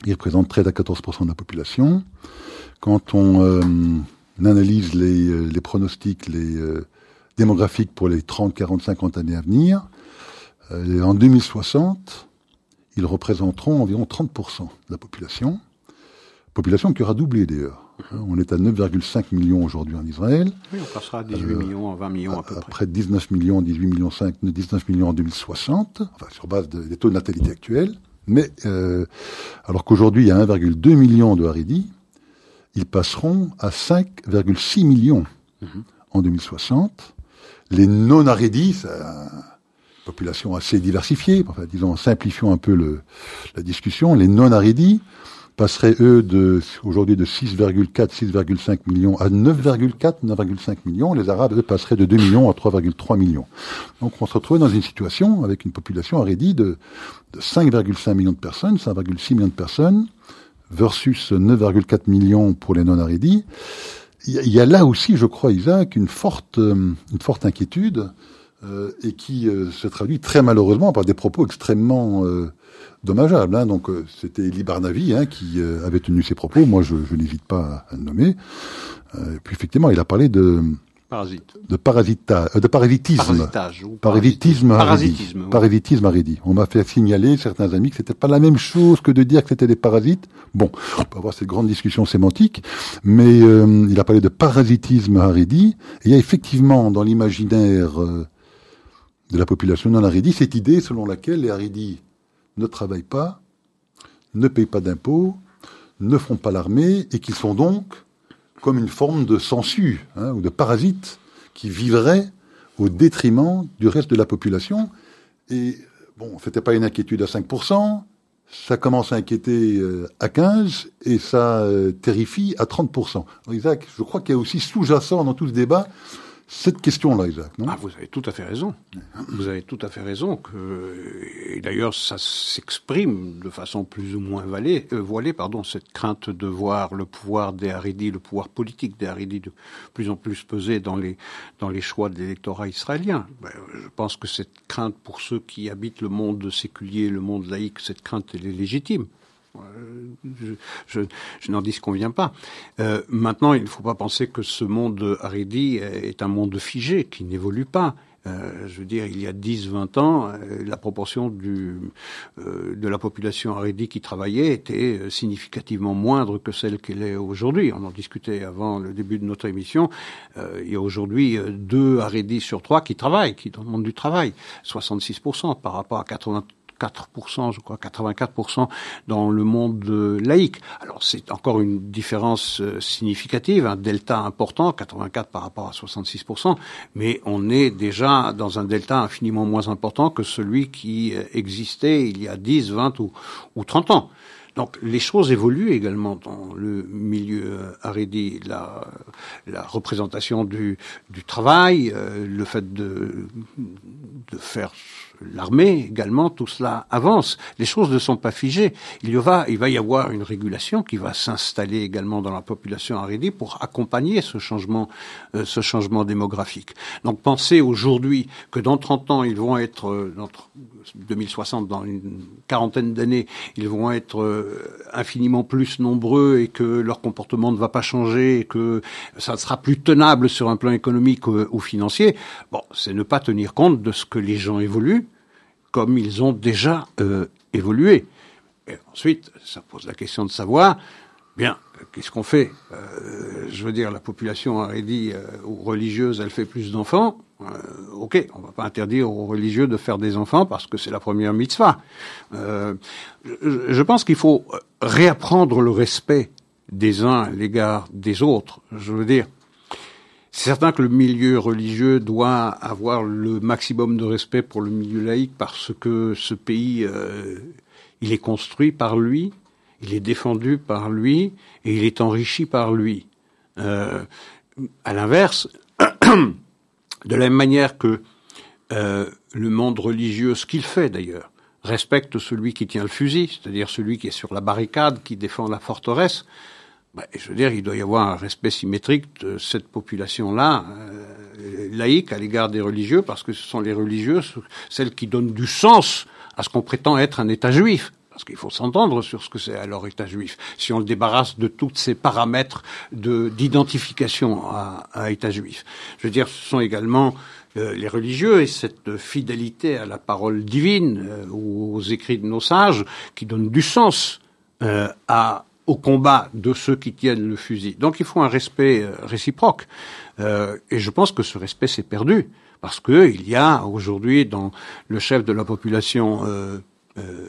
Ils représentent 13 à 14% de la population. Quand on euh, analyse les, les pronostics, les démographique pour les 30, 40, 50 années à venir. Euh, en 2060, ils représenteront environ 30% de la population. Population qui aura doublé d'ailleurs. On est à 9,5 millions aujourd'hui en Israël. Oui, on passera à 18 millions, 20 millions à peu près. Après 19 millions, 18 millions 5, 19 millions en 2060, enfin sur base des taux de natalité actuels. Mais euh, alors qu'aujourd'hui il y a 1,2 million de Haridi, ils passeront à 5,6 millions mhm. en 2060. Les non-arédis, population assez diversifiée, enfin, disons, simplifions un peu la discussion, les non-arédis, passeraient, eux, de, aujourd'hui de 6,4, 6,5 millions à 9,4, 9,5 millions. Les Arabes, eux, passeraient de 2 millions à 3,3 millions. Donc on se retrouvait dans une situation avec une population arrédie de, de 5,5 millions de personnes, 5,6 millions de personnes, versus 9,4 millions pour les non-arrédis. Il y a là aussi, je crois, Isaac, une forte, euh, une forte inquiétude euh, et qui euh, se traduit très malheureusement par des propos extrêmement dommageable. Hein. Donc euh, c'était Elie Barnavi hein, qui euh, avait tenu ces propos. Moi, je, je n'hésite pas à le nommer. Euh, puis effectivement, il a parlé de Parasite. de parasita, de parasitisme, parasitisme, Parasitisme, parasitisme. On m'a fait signaler certains amis que c'était pas la même chose que de dire que c'était des parasites. Bon, on peut avoir cette grande discussion sémantique, mais euh, il a parlé de parasitisme aridi. Et il y a effectivement dans l'imaginaire euh, de la population non aridi cette idée selon laquelle les aridis ne travaillent pas, ne payent pas d'impôts, ne font pas l'armée, et qui sont donc comme une forme de sensu hein, ou de parasite qui vivrait au détriment du reste de la population. Et bon, c'était pas une inquiétude à 5%, ça commence à inquiéter euh, à 15% et ça euh, terrifie à 30%. Alors, Isaac, je crois qu'il y a aussi sous-jacent dans tout ce débat cette question-là, Isaac, non? Ah, vous avez tout à fait raison. Vous avez tout à fait raison. Que, et d'ailleurs, ça s'exprime de façon plus ou moins voilée, euh, voilée, pardon, cette crainte de voir le pouvoir des Haridis, le pouvoir politique des Haridis de plus en plus peser dans les, dans les choix de l'électorat israélien. Ben, je pense que cette crainte pour ceux qui habitent le monde séculier, le monde laïque, cette crainte, elle est légitime. Je, je, je n'en disconviens pas. Euh, maintenant, il ne faut pas penser que ce monde Haredi est un monde figé, qui n'évolue pas. Euh, je veux dire, il y a 10-20 ans, euh, la proportion euh, de la population Haredi qui travaillait était euh, significativement moindre que celle qu'elle est aujourd'hui. On en discutait avant le début de notre émission. Euh, il y a aujourd'hui deux Haredi sur trois qui travaillent, qui dans le monde du travail, 66% par rapport à 80 4%, je crois 84% dans le monde laïque. Alors c'est encore une différence significative, un delta important, 84 par rapport à 66%, mais on est déjà dans un delta infiniment moins important que celui qui existait il y a 10, 20 ou, ou 30 ans. Donc les choses évoluent également dans le milieu haredi, la, la représentation du, du travail, euh, le fait de, de faire l'armée également, tout cela avance. Les choses ne sont pas figées. Il y va, il va y avoir une régulation qui va s'installer également dans la population haredi pour accompagner ce changement, euh, ce changement démographique. Donc pensez aujourd'hui que dans 30 ans, ils vont être, euh, dans 2060, dans une quarantaine d'années, ils vont être euh, infiniment plus nombreux et que leur comportement ne va pas changer et que ça sera plus tenable sur un plan économique ou, ou financier. Bon, c'est ne pas tenir compte de ce que les gens évoluent comme ils ont déjà euh, évolué. Et ensuite, ça pose la question de savoir, bien, qu'est-ce qu'on fait euh, Je veux dire, la population haredi euh, ou religieuse, elle fait plus d'enfants. Euh, ok, on va pas interdire aux religieux de faire des enfants parce que c'est la première mitzvah. Euh, je, je pense qu'il faut réapprendre le respect des uns à l'égard des autres. Je veux dire, c'est certain que le milieu religieux doit avoir le maximum de respect pour le milieu laïque parce que ce pays, euh, il est construit par lui, il est défendu par lui et il est enrichi par lui. Euh, à l'inverse, *clears throat* de la même manière que euh, le monde religieux, ce qu'il fait d'ailleurs, respecte celui qui tient le fusil, c'est-à-dire celui qui est sur la barricade, qui défend la forteresse, bah, je veux dire, il doit y avoir un respect symétrique de cette population-là, euh, laïque, à l'égard des religieux, parce que ce sont les religieux, celles qui donnent du sens à ce qu'on prétend être un État juif. Parce qu'il faut s'entendre sur ce que c'est alors État juif. Si on le débarrasse de tous ces paramètres de d'identification à, à, État juif. Je veux dire, ce sont également euh, les religieux et cette fidélité à la parole divine euh, aux écrits de nos sages qui donnent du sens euh, à au combat de ceux qui tiennent le fusil. Donc il faut un respect réciproque. Euh, et je pense que ce respect s'est perdu parce que il y a aujourd'hui dans le chef de la population euh, euh,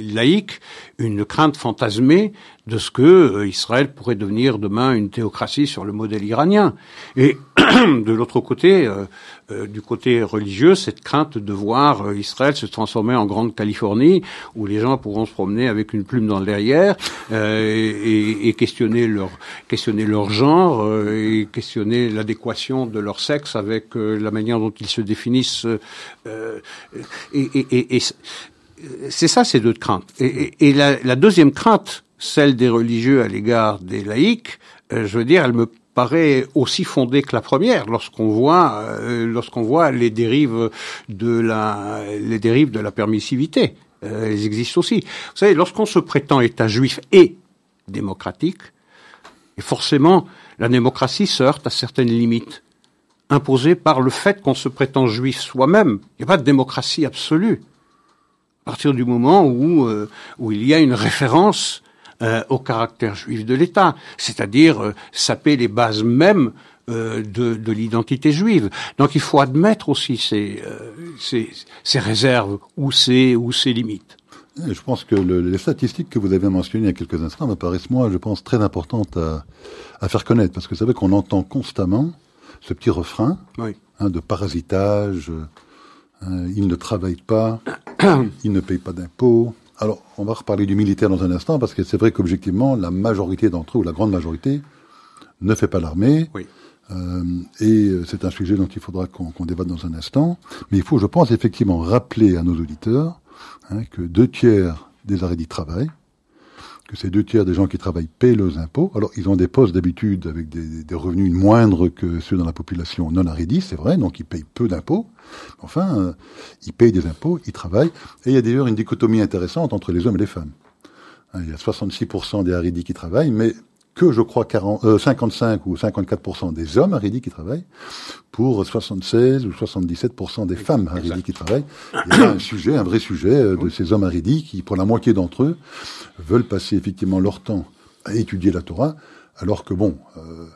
laïque, une crainte fantasmée de ce que euh, Israël pourrait devenir demain une théocratie sur le modèle iranien. Et *clears throat* de l'autre côté, euh, du côté religieux, cette crainte de voir Israël se transformer en grande Californie, où les gens pourront se promener avec une plume dans le derrière et, et, questionner leur questionner leur genre et questionner l'adéquation de leur sexe avec la manière dont ils se définissent. et, et, et c'est ça ces deux craintes. Et, la, deuxième crainte, celle des religieux à l'égard des laïcs, euh, je veux dire, elle me paraît aussi fondée que la première lorsqu'on voit euh, lorsqu'on voit les dérives de la les dérives de la permissivité. Euh, elles existent aussi. Vous savez, lorsqu'on se prétend État juif et démocratique, et forcément la démocratie se heurte à certaines limites imposées par le fait qu'on se prétend juif soi-même. Il n'y a pas de démocratie absolue à partir du moment où, euh, où il y a une référence euh, au caractère juif de l'État, c'est-à-dire euh, saper les bases mêmes de, de l'identité juive. Donc il faut admettre aussi ces, ces, ces réserves ou ces, ou ces limites. Je pense que le, les statistiques que vous avez mentionnées il y a quelques instants me paraissent, moi, je pense, très importantes à, à faire connaître. Parce que vous savez qu'on entend constamment ce petit refrain oui. hein, de parasitage, euh, ils ne travaillent pas, *clears throat* ils ne payent pas d'impôts. Alors, on va reparler du militaire dans un instant, parce que c'est vrai qu'objectivement, la majorité d'entre eux, ou la grande majorité, ne fait pas l'armée. Oui. Euh, et euh, c'est un sujet dont il faudra qu'on débatte dans un instant. Mais il faut, je pense, effectivement rappeler à nos auditeurs hein, que deux tiers des arrêts du travail que ces deux tiers des gens qui travaillent paient leurs impôts. Alors, ils ont des postes d'habitude avec des, revenus moindres que ceux dans la population non arrédie, c'est vrai, donc ils payent peu d'impôts. Enfin, euh, ils payent des impôts, ils travaillent. Et il y a d'ailleurs une dichotomie intéressante entre les hommes et les femmes. Hein, il y a 66% des haridis qui travaillent, mais que je crois 40, euh, 55 ou 54% des hommes haridis qui travaillent, pour 76 ou 77% des femmes haridis qui travaillent. Il y a un sujet, un vrai sujet euh, de ces hommes haridis qui, pour la moitié d'entre eux, veulent passer effectivement leur temps à étudier la Torah, alors que bon, euh,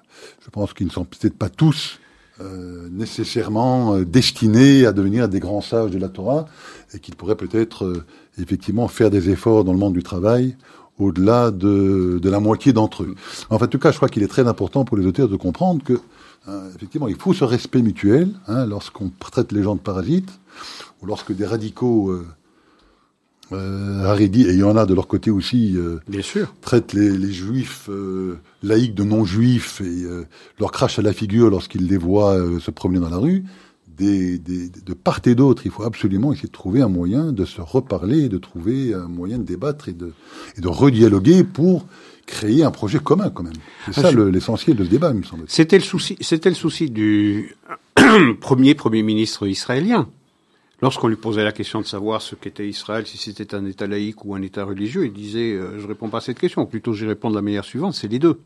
je pense qu'ils ne sont peut-être pas tous euh, nécessairement destinés à devenir des grands sages de la Torah, et qu'ils pourraient peut-être euh, effectivement faire des efforts dans le monde du travail au-delà de, de, la moitié d'entre eux. Enfin, en tout cas, je crois qu'il est très important pour les auteurs de comprendre que, euh, effectivement, il faut ce respect mutuel hein, lorsqu'on traite les gens de parasites, ou lorsque des radicaux euh, euh, et il y en a de leur côté aussi, euh, Bien sûr. traitent les, les juifs euh, laïcs de non-juifs et leur crachent à la figure lorsqu'ils les voient se promener dans la rue. Des, des, de part et d'autre, il faut absolument essayer de trouver un moyen de se reparler, de trouver un moyen de débattre et de, et de redialoguer pour créer un projet commun quand même. C'est ah, ça l'essentiel de ce débat, il me semble. C'était le souci, c'était le souci du *clears throat* premier premier ministre israélien. Lorsqu'on lui posait la question de savoir ce qu'était Israël, si c'était un État laïque ou un État religieux, il disait euh, je réponds pas à cette question. Plutôt, j'y réponds de la manière suivante c'est les deux.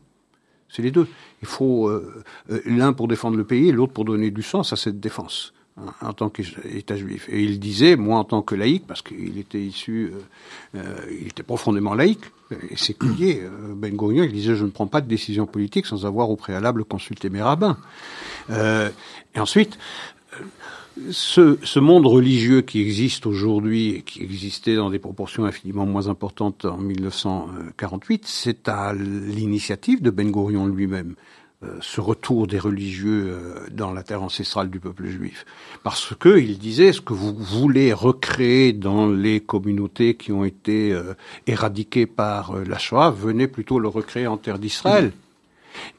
C'est les deux. Il faut euh, euh, l'un pour défendre le pays et l'autre pour donner du sens à cette défense hein, en tant qu'État juif. Et il disait, moi en tant que laïque, parce qu'il était issu, il était profondément laïque et séculier, Ben Gurion, il disait, je ne prends pas de décision politique sans avoir au préalable consulté mes rabbins. et ensuite, ce, monde religieux qui existe aujourd'hui et qui existait dans des proportions infiniment moins importantes en 1948, c'est à l'initiative de Ben Gurion lui-même. Euh, ce retour des religieux euh, dans la terre ancestrale du peuple juif. Parce que il disait ce que vous voulez recréer dans les communautés qui ont été euh, éradiquées par la Shoah, venez plutôt le recréer en terre d'Israël.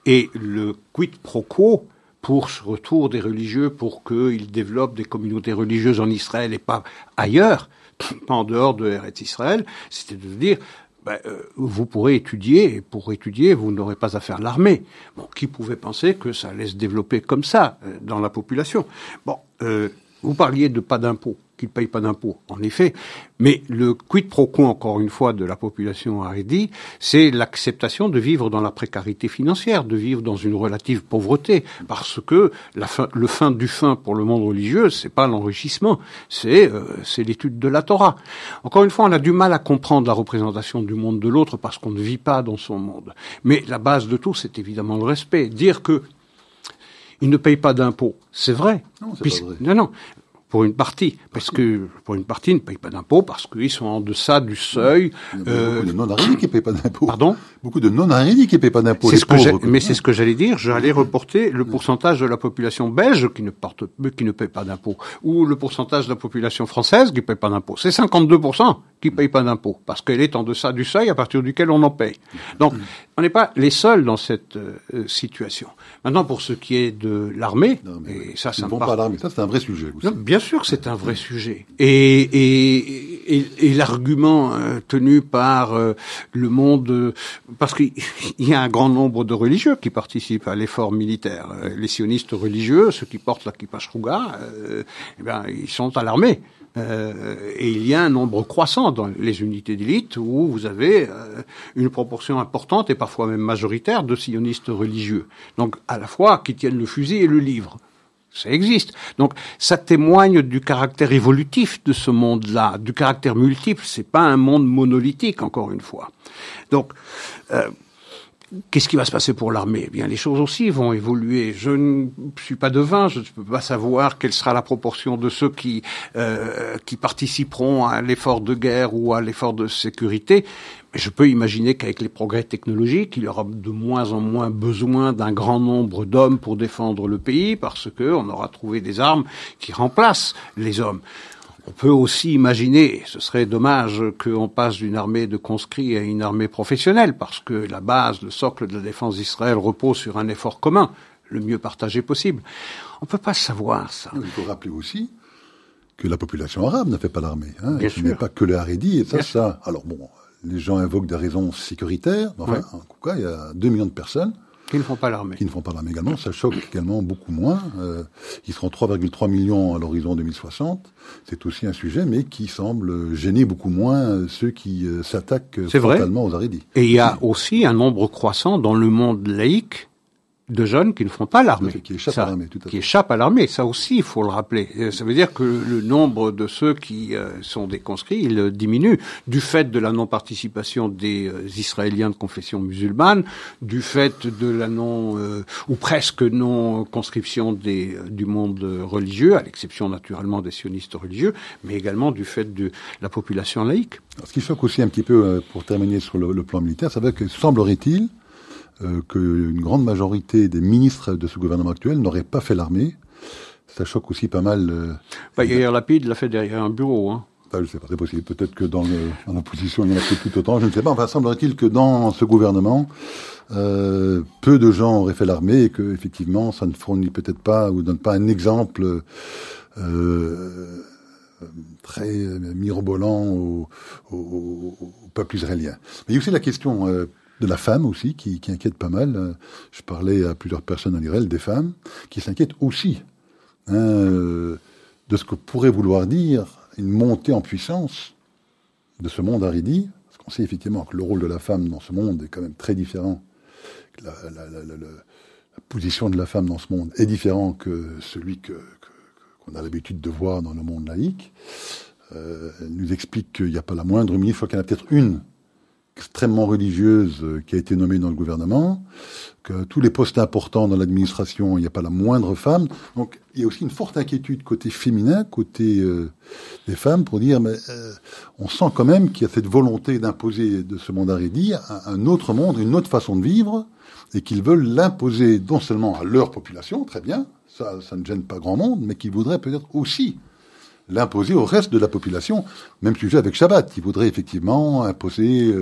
Et le quid pro quo pour ce retour des religieux, pour qu'ils développent des communautés religieuses en Israël et pas ailleurs, *laughs* pas en dehors de Eretz Israël, c'était de dire, ben, euh, vous pourrez étudier, et pour étudier, vous n'aurez pas à faire l'armée. Bon, qui pouvait penser que ça allait se développer comme ça euh, dans la population? Bon, euh, vous parliez de pas d'impôts qu'ils ne payent pas d'impôts, en effet. Mais le quid pro quo, encore une fois, de la population haredi, c'est l'acceptation de vivre dans la précarité financière, de vivre dans une relative pauvreté, parce que la fin, le fin du fin pour le monde religieux, c'est pas l'enrichissement, c'est euh, c'est l'étude de la Torah. Encore une fois, on a du mal à comprendre la représentation du monde de l'autre parce qu'on ne vit pas dans son monde. Mais la base de tout, c'est évidemment le respect. Dire que il ne paye pas d'impôts, c'est vrai. Non, c'est pas vrai. Non, non pour une partie, parce que pour une partie, ils ne payent pas d'impôts parce qu'ils sont en deçà du seuil. Il y a beaucoup de non-arédits qui ne payent pas d'impôts. Pardon? Beaucoup de non-arédits qui ne payent pas d'impôts. C'est ce que j'ai- mais c'est ce que j'allais dire. J'allais reporter le pourcentage de la population belge qui ne porte, qui ne paye pas d'impôts, ou le pourcentage de la population française qui ne paye pas d'impôts. C'est 52% qui ne paye pas d'impôts parce qu'elle est en deçà du seuil à partir duquel on en paye. Donc, on n'est pas les seuls dans cette euh, situation. Maintenant, pour ce qui est de l'armée, et ça, ça ne me vont parle pas à l'armée. Ça, c'est un vrai sujet. aussi. non, bien sûr que c'est un vrai sujet. Et, l'argument euh, tenu par euh, le monde, euh, parce qu'il *laughs* y a un grand nombre de religieux qui participent à l'effort militaire. Les sionistes religieux, ceux qui portent la kippa shruga, euh, eh bien, ils sont à l'armée. Et il y a un nombre croissant dans les unités d'élite où vous avez une proportion importante et parfois même majoritaire de sionistes religieux. Donc à la fois qui tiennent le fusil et le livre. Ça existe. Donc, ça témoigne du caractère évolutif de ce monde-là, du caractère multiple. C'est pas un monde monolithique, encore une fois. Donc, euh, Qu'est-ce qui va se passer pour l'armée? Eh bien, les choses aussi vont évoluer. Je ne suis pas devin, je ne peux pas savoir quelle sera la proportion de ceux qui euh, qui participeront à l'effort de guerre ou à l'effort de sécurité. Mais je peux imaginer qu'avec les progrès technologiques, il y aura de moins en moins besoin d'un grand nombre d'hommes pour défendre le pays, parce que on aura trouvé des armes qui remplacent les hommes. On peut aussi imaginer, ce serait dommage qu'on passe d'une armée de conscrits à une armée professionnelle, parce que la base, le socle de la défense d'Israël repose sur un effort commun, le mieux partagé possible. On peut pas savoir ça. Il faut rappeler aussi que la population arabe ne fait pas l'armée. Hein, Bien et ce n'est sûr. pas que les Harédis, et ça. Alors bon, les gens invoquent des raisons sécuritaires, mais enfin, Ouais. en tout cas, il y a 2 millions de personnes Qui ne font pas l'armée. qui ne font pas l'armée également. Ça choque également beaucoup moins. Euh, ils seront 3,3 millions à l'horizon 2060. C'est aussi un sujet, mais qui semble gêner beaucoup moins ceux qui euh, s'attaquent C'est vrai. frontalement aux Harédis. Et il y a aussi un nombre croissant dans le monde laïque de jeunes qui ne font pas l'armée. Qui échappent Ça, à l'armée, tout à Qui fait. échappent à l'armée, ça aussi, il faut le rappeler. Euh, Ça veut dire que le nombre de ceux qui euh, sont des conscrits, il euh, diminue du fait de la non-participation des Israéliens de confession musulmane, du fait de la non euh, ou presque non-conscription des du monde religieux, à l'exception naturellement des sionistes religieux, mais également du fait de la population laïque. Alors, ce qui choque aussi un petit peu, pour terminer sur le, le plan militaire, c'est vrai que semblerait-il euh, qu'une grande majorité des ministres de ce gouvernement actuel n'auraient pas fait l'armée. Ça choque aussi pas mal. euh, Bah, Yair Lapid l'a fait derrière un bureau. Hein. Enfin, je sais pas, c'est possible. Peut-être que dans, l'opposition, il y en a peut-être tout autant, je ne sais pas. Enfin, semblerait-il que dans ce gouvernement, euh, peu de gens auraient fait l'armée et que, effectivement, ça ne fournit peut-être pas ou donne pas un exemple euh, très mirobolant au, au, au- au peuple israélien. Mais il y a aussi la question euh, de la femme aussi qui, qui inquiète pas mal. Euh, Je parlais à plusieurs personnes en Israël, des femmes, qui s'inquiètent aussi hein, euh, de ce que pourrait vouloir dire une montée en puissance de ce monde haridi, parce qu'on sait effectivement que le rôle de la femme dans ce monde est quand même très différent. La, position de la femme dans ce monde est différent que celui qu'on a l'habitude de voir dans le monde laïque. Euh, elle nous explique qu'il n'y a pas la moindre ministre, je crois qu'il y en a peut-être une extrêmement religieuse euh, qui a été nommée dans le gouvernement, que tous les postes importants dans l'administration, il n'y a pas la moindre femme. Donc il y a aussi une forte inquiétude côté féminin, côté euh, des femmes, pour dire, mais euh, on sent quand même qu'il y a cette volonté d'imposer de ce monde aridi un, un autre monde, une autre façon de vivre, et qu'ils veulent l'imposer non seulement à leur population, très bien, ça, ça ne gêne pas grand monde, mais qu'ils voudraient peut-être aussi l'imposer au reste de la population. Même sujet avec Shabbat. Ils voudraient effectivement imposer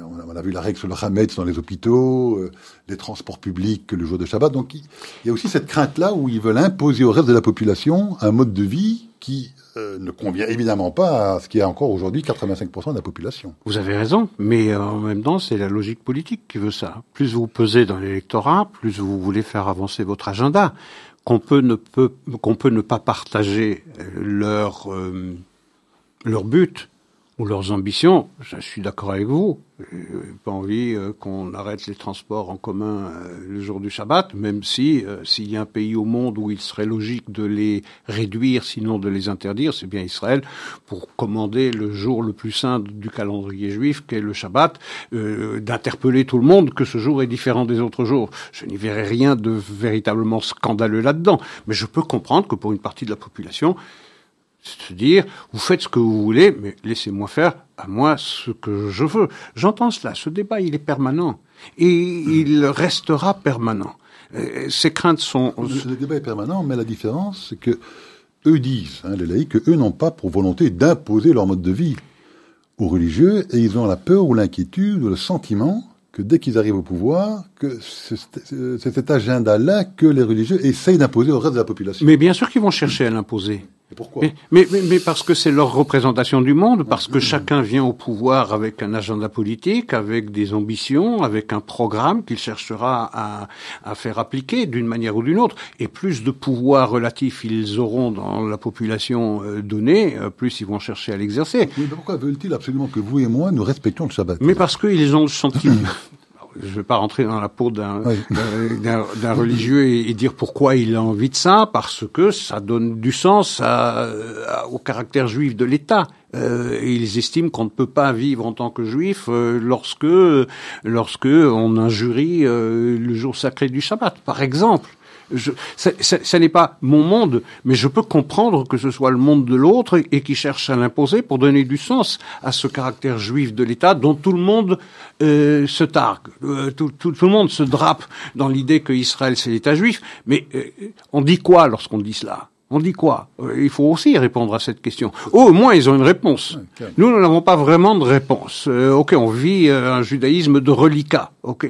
on a- vu la règle sur le Hametz dans les hôpitaux, euh, les transports publics le jour de Shabbat. Donc il il y a aussi cette crainte-là où ils veulent imposer au reste de la population un mode de vie qui euh, ne convient évidemment pas à ce qui est encore aujourd'hui 85% de la population. Vous avez raison, mais euh, en même temps, c'est la logique politique qui veut ça. Plus vous pesez dans l'électorat, plus vous voulez faire avancer votre agenda. Qu'on peut ne peut qu'on peut ne pas partager euh, leur euh, leur but. Ou leurs ambitions, je suis d'accord avec vous. J'ai pas envie euh, qu'on arrête les transports en commun euh, le jour du Shabbat, même si euh, s'il y a un pays au monde où il serait logique de les réduire, sinon de les interdire, c'est bien Israël, pour commander le jour le plus saint du calendrier juif, qu'est le Shabbat, d'interpeller tout le monde que ce jour est différent des autres jours. Je n'y verrai rien de véritablement scandaleux là-dedans, mais je peux comprendre que pour une partie de la population, se dire, vous faites ce que vous voulez, mais laissez-moi faire à moi ce que je veux. J'entends cela. Ce débat, il est permanent. Et il restera permanent. Euh, ces craintes sont... Le, débat est permanent, mais la différence, c'est que eux disent, hein, les laïcs, que eux n'ont pas pour volonté d'imposer leur mode de vie aux religieux, et ils ont la peur ou l'inquiétude ou le sentiment que dès qu'ils arrivent au pouvoir, que c'est cet agenda-là que les religieux essayent d'imposer au reste de la population. Mais bien sûr qu'ils vont chercher à l'imposer pourquoi mais, mais, mais, parce que c'est leur représentation du monde, parce que chacun vient au pouvoir avec un agenda politique, avec des ambitions, avec un programme qu'il cherchera à, à faire appliquer d'une manière ou d'une autre. Et plus de pouvoir relatif ils auront dans la population euh, donnée, euh, plus ils vont chercher à l'exercer. Mais pourquoi veulent-ils absolument que vous et moi nous respections le Shabbat Mais parce qu'ils ont le sentiment *laughs* je ne vais pas rentrer dans la peau d'un d'un religieux et, dire pourquoi il a envie de ça, parce que ça donne du sens à, au caractère juif de l'État. Euh, ils estiment qu'on ne peut pas vivre en tant que juif euh, lorsque lorsque on injurie euh, le jour sacré du Shabbat, par exemple je, ça, n'est pas mon monde, mais je peux comprendre que ce soit le monde de l'autre et, qui cherche à l'imposer pour donner du sens à ce caractère juif de l'État dont tout le monde euh, se targue, euh, tout, tout, tout, le monde se drape dans l'idée que Israël c'est l'État juif. Mais euh, on dit quoi lorsqu'on dit cela? On dit quoi? Euh, Il faut aussi répondre à cette question. au moins, ils ont une réponse. Nous, nous n'avons pas vraiment de réponse. Euh, ok, on vit euh, un judaïsme de reliquat, ok,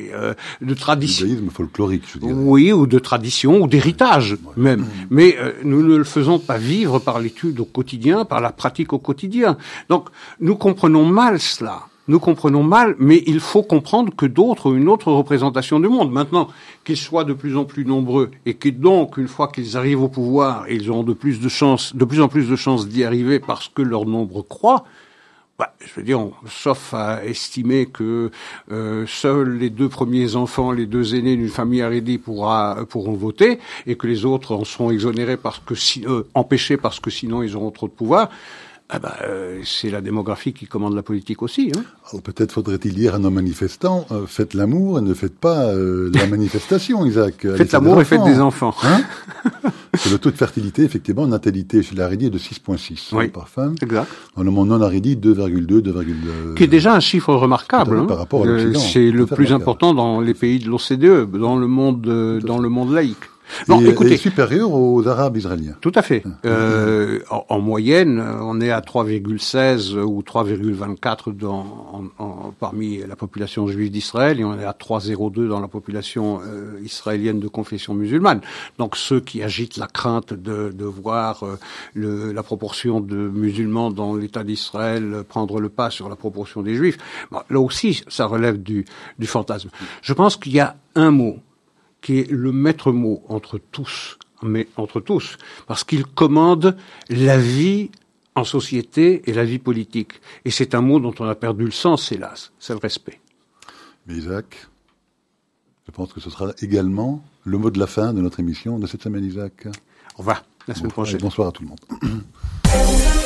de tradition. Judaïsme folklorique, je dirais. Oui, ou de tradition, ou d'héritage même. Mais nous ne le faisons pas vivre par l'étude au quotidien, par la pratique au quotidien. Donc, nous comprenons mal cela nous comprenons mal, mais il faut comprendre que d'autres ont une autre représentation du monde. Maintenant, qu'ils soient de plus en plus nombreux et que donc, une fois qu'ils arrivent au pouvoir, ils auront de plus de chances, de plus en plus de chances d'y arriver parce que leur nombre croît. Bah, je veux dire, sauf à estimer que euh, seuls les deux premiers enfants, les deux aînés d'une famille arrêtée pourront voter et que les autres en seront exonérés parce que si, euh, empêchés parce que sinon ils auront trop de pouvoir. Ah bah, euh, c'est la démographie qui commande la politique aussi. Hein. peut-être faudrait-il dire à nos manifestants euh, faites l'amour et ne faites pas euh, la *laughs* manifestation, Isaac. faites l'amour et faites des enfants. Hein *laughs* le taux de fertilité, effectivement, natalité chez l'Aridi est de 6,6 oui, par femme. Exact. Dans le monde non Aridi, 2,2, 2,2. Qui est déjà un chiffre remarquable. Hein. Par rapport à l'Occident. C'est le plus important dans les pays de l'OCDE, dans le monde, dans le monde laïque. Non, et, écoutez, supérieur aux Arabes israéliens. Tout à fait. Euh, en, moyenne, on est à 3,16 ou 3,24 dans en, parmi la population juive d'Israël et on est à 3,02 dans la population euh, israélienne de confession musulmane. Donc ceux qui agitent la crainte de, de voir euh, le, la proportion de musulmans dans l'État d'Israël prendre le pas sur la proportion des juifs, là aussi, ça relève du, du fantasme. Je pense qu'il y a un mot qui est le maître mot entre tous, mais entre tous, parce qu'il commande la vie en société et la vie politique. Et c'est un mot dont on a perdu le sens, hélas, c'est le respect. Mais Isaac, je pense que ce sera également le mot de la fin de notre émission de cette semaine, Isaac. Au revoir, la semaine prochaine. Bonsoir à tout le monde. *clears throat*